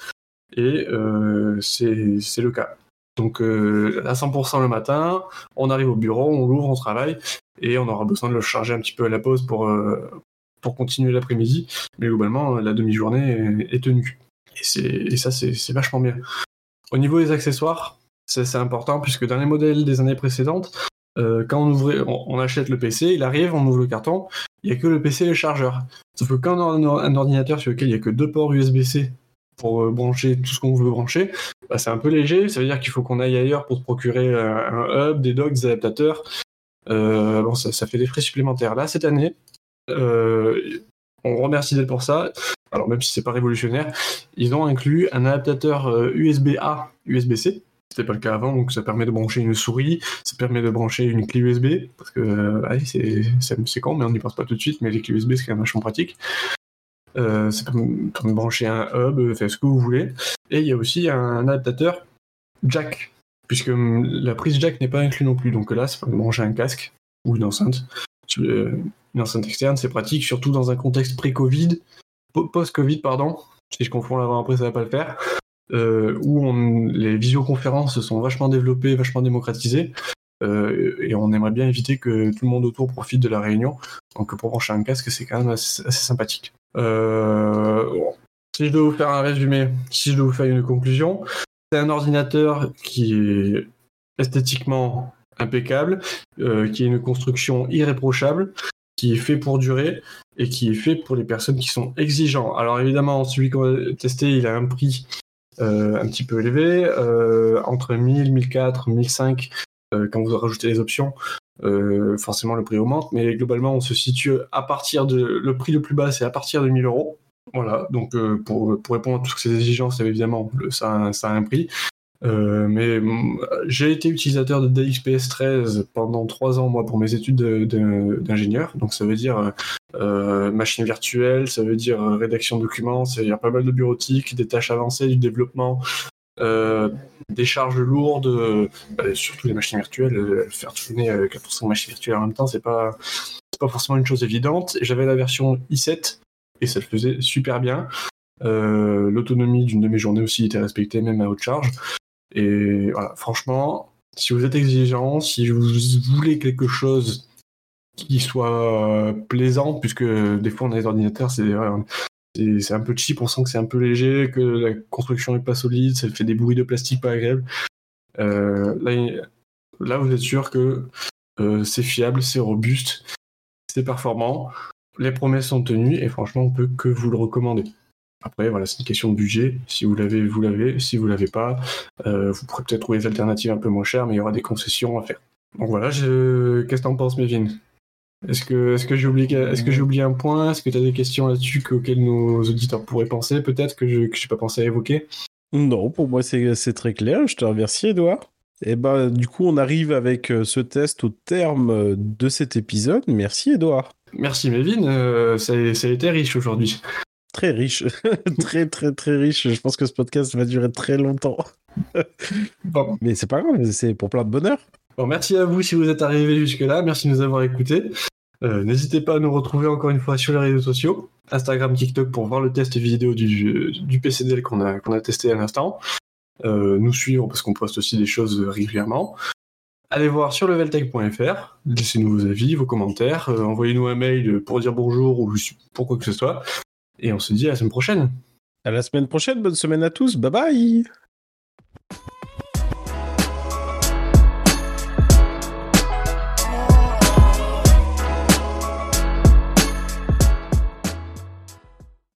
Et euh, c'est le cas. Donc à 100% le matin, on arrive au bureau, on l'ouvre, on travaille, et on aura besoin de le charger un petit peu à la pause pour, pour continuer l'après-midi. Mais globalement, la demi-journée est, tenue. Et ça, c'est vachement bien. Au niveau des accessoires, c'est important puisque dans les modèles des années précédentes, euh, quand on, achète le PC, il arrive, on ouvre le carton, il n'y a que le PC et le chargeur. Sauf que quand on a un ordinateur sur lequel il n'y a que deux ports USB-C pour euh, brancher tout ce qu'on veut brancher, bah, c'est un peu léger. Ça veut dire qu'il faut qu'on aille ailleurs pour se procurer euh, un, hub, des docks, des adaptateurs. bon, ça, fait des frais supplémentaires. Là, cette année, on remercie d'être pour ça. Alors, même si c'est pas révolutionnaire, ils ont inclus un adaptateur USB-A, USB-C C'était pas le cas avant, donc ça permet de brancher une souris, ça permet de brancher une clé USB, parce que euh, c'est, c'est, con, mais on n'y pense pas tout de suite, mais les clés USB c'est quand même vachement pratique. Euh, ça permet de brancher un hub, faire ce que vous voulez. Et il y a aussi un adaptateur jack, puisque hum, la prise jack n'est pas inclue non plus, donc là permet de brancher un casque ou une enceinte. Une enceinte externe, c'est pratique, surtout dans un contexte pré-Covid, post-Covid, pardon. Si je confonds l'avant après, ça va pas le faire. Euh, où les visioconférences sont vachement développées, vachement démocratisées. Euh, et on aimerait bien éviter que tout le monde autour profite de la réunion. Donc pour brancher un casque, c'est quand même assez, sympathique. Euh, si je dois vous faire un résumé, si je dois vous faire une conclusion, c'est un ordinateur qui est esthétiquement impeccable, qui a une construction irréprochable, qui est fait pour durer et qui est fait pour les personnes qui sont exigeants. Alors évidemment, celui qu'on va tester, il a un prix un petit peu élevé, euh, entre 1000, 1004, 1005 quand vous rajoutez les options. Euh, forcément, le prix augmente, mais globalement, on se situe à partir de. Le prix le plus bas, c'est à partir de 1000 euros. Voilà, donc pour, pour, répondre à toutes ces exigences, évidemment, ça, ça a un prix. Euh, mais mm, j'ai été utilisateur de DXPS 13 pendant trois ans, moi, pour mes études d'ingénieur. Donc, ça veut dire euh, machine virtuelle, ça veut dire euh, rédaction de documents, ça veut dire pas mal de bureautique, des tâches avancées, du développement, euh, des charges lourdes, surtout les machines virtuelles. faire tourner 400% machines virtuelles en même temps, c'est pas, pas forcément une chose évidente. J'avais la version i7 et ça le faisait super bien. L'autonomie d'une de mes journées aussi était respectée, même à haute charge. Et voilà, franchement, si vous êtes exigeant, si vous voulez quelque chose qui soit plaisant, puisque des fois on a des ordinateurs, c'est un peu cheap, on sent que c'est un peu léger, que la construction n'est pas solide, ça fait des bruits de plastique pas agréables. Euh, là, vous êtes sûr que euh, c'est fiable, c'est robuste, c'est performant, les promesses sont tenues et franchement on peut que vous le recommander. Après, voilà, c'est une question de budget. Si vous l'avez, vous l'avez. Si vous l'avez pas, euh, vous pourrez peut-être trouver des alternatives un peu moins chères, mais il y aura des concessions à faire. Donc voilà, je... qu'est-ce que t'en penses, Mévin? Est-ce que, est-ce que j'ai oublié, est-ce que j'ai oublié un point? Est-ce que tu as des questions là-dessus auxquelles nos auditeurs pourraient penser Peut-être que je n'ai pas pensé à évoquer? Non, pour moi c'est, très clair. Je te remercie, Edouard. Et eh ben, du coup, on arrive avec euh, ce test au terme euh, de cet épisode. Merci, Edouard. Merci, Mévin. ça, ça a été riche aujourd'hui très riche, très très très riche. Je pense que ce podcast va durer très longtemps. bon. Mais c'est pas grave, c'est pour plein de bonheur. Bon, merci à vous si vous êtes arrivés jusque-là. Merci de nous avoir écoutés. Euh, n'hésitez pas à nous retrouver encore une fois sur les réseaux sociaux, Instagram, TikTok pour voir le test vidéo du, du PCDL qu'on a, qu'on a testé à l'instant. Euh, nous suivre parce qu'on poste aussi des choses régulièrement. Allez voir sur leveltech.fr, laissez-nous vos avis, vos commentaires, euh, envoyez-nous un mail pour dire bonjour ou pour quoi que ce soit. Et on se dit à la semaine prochaine. À la semaine prochaine, bonne semaine à tous, bye bye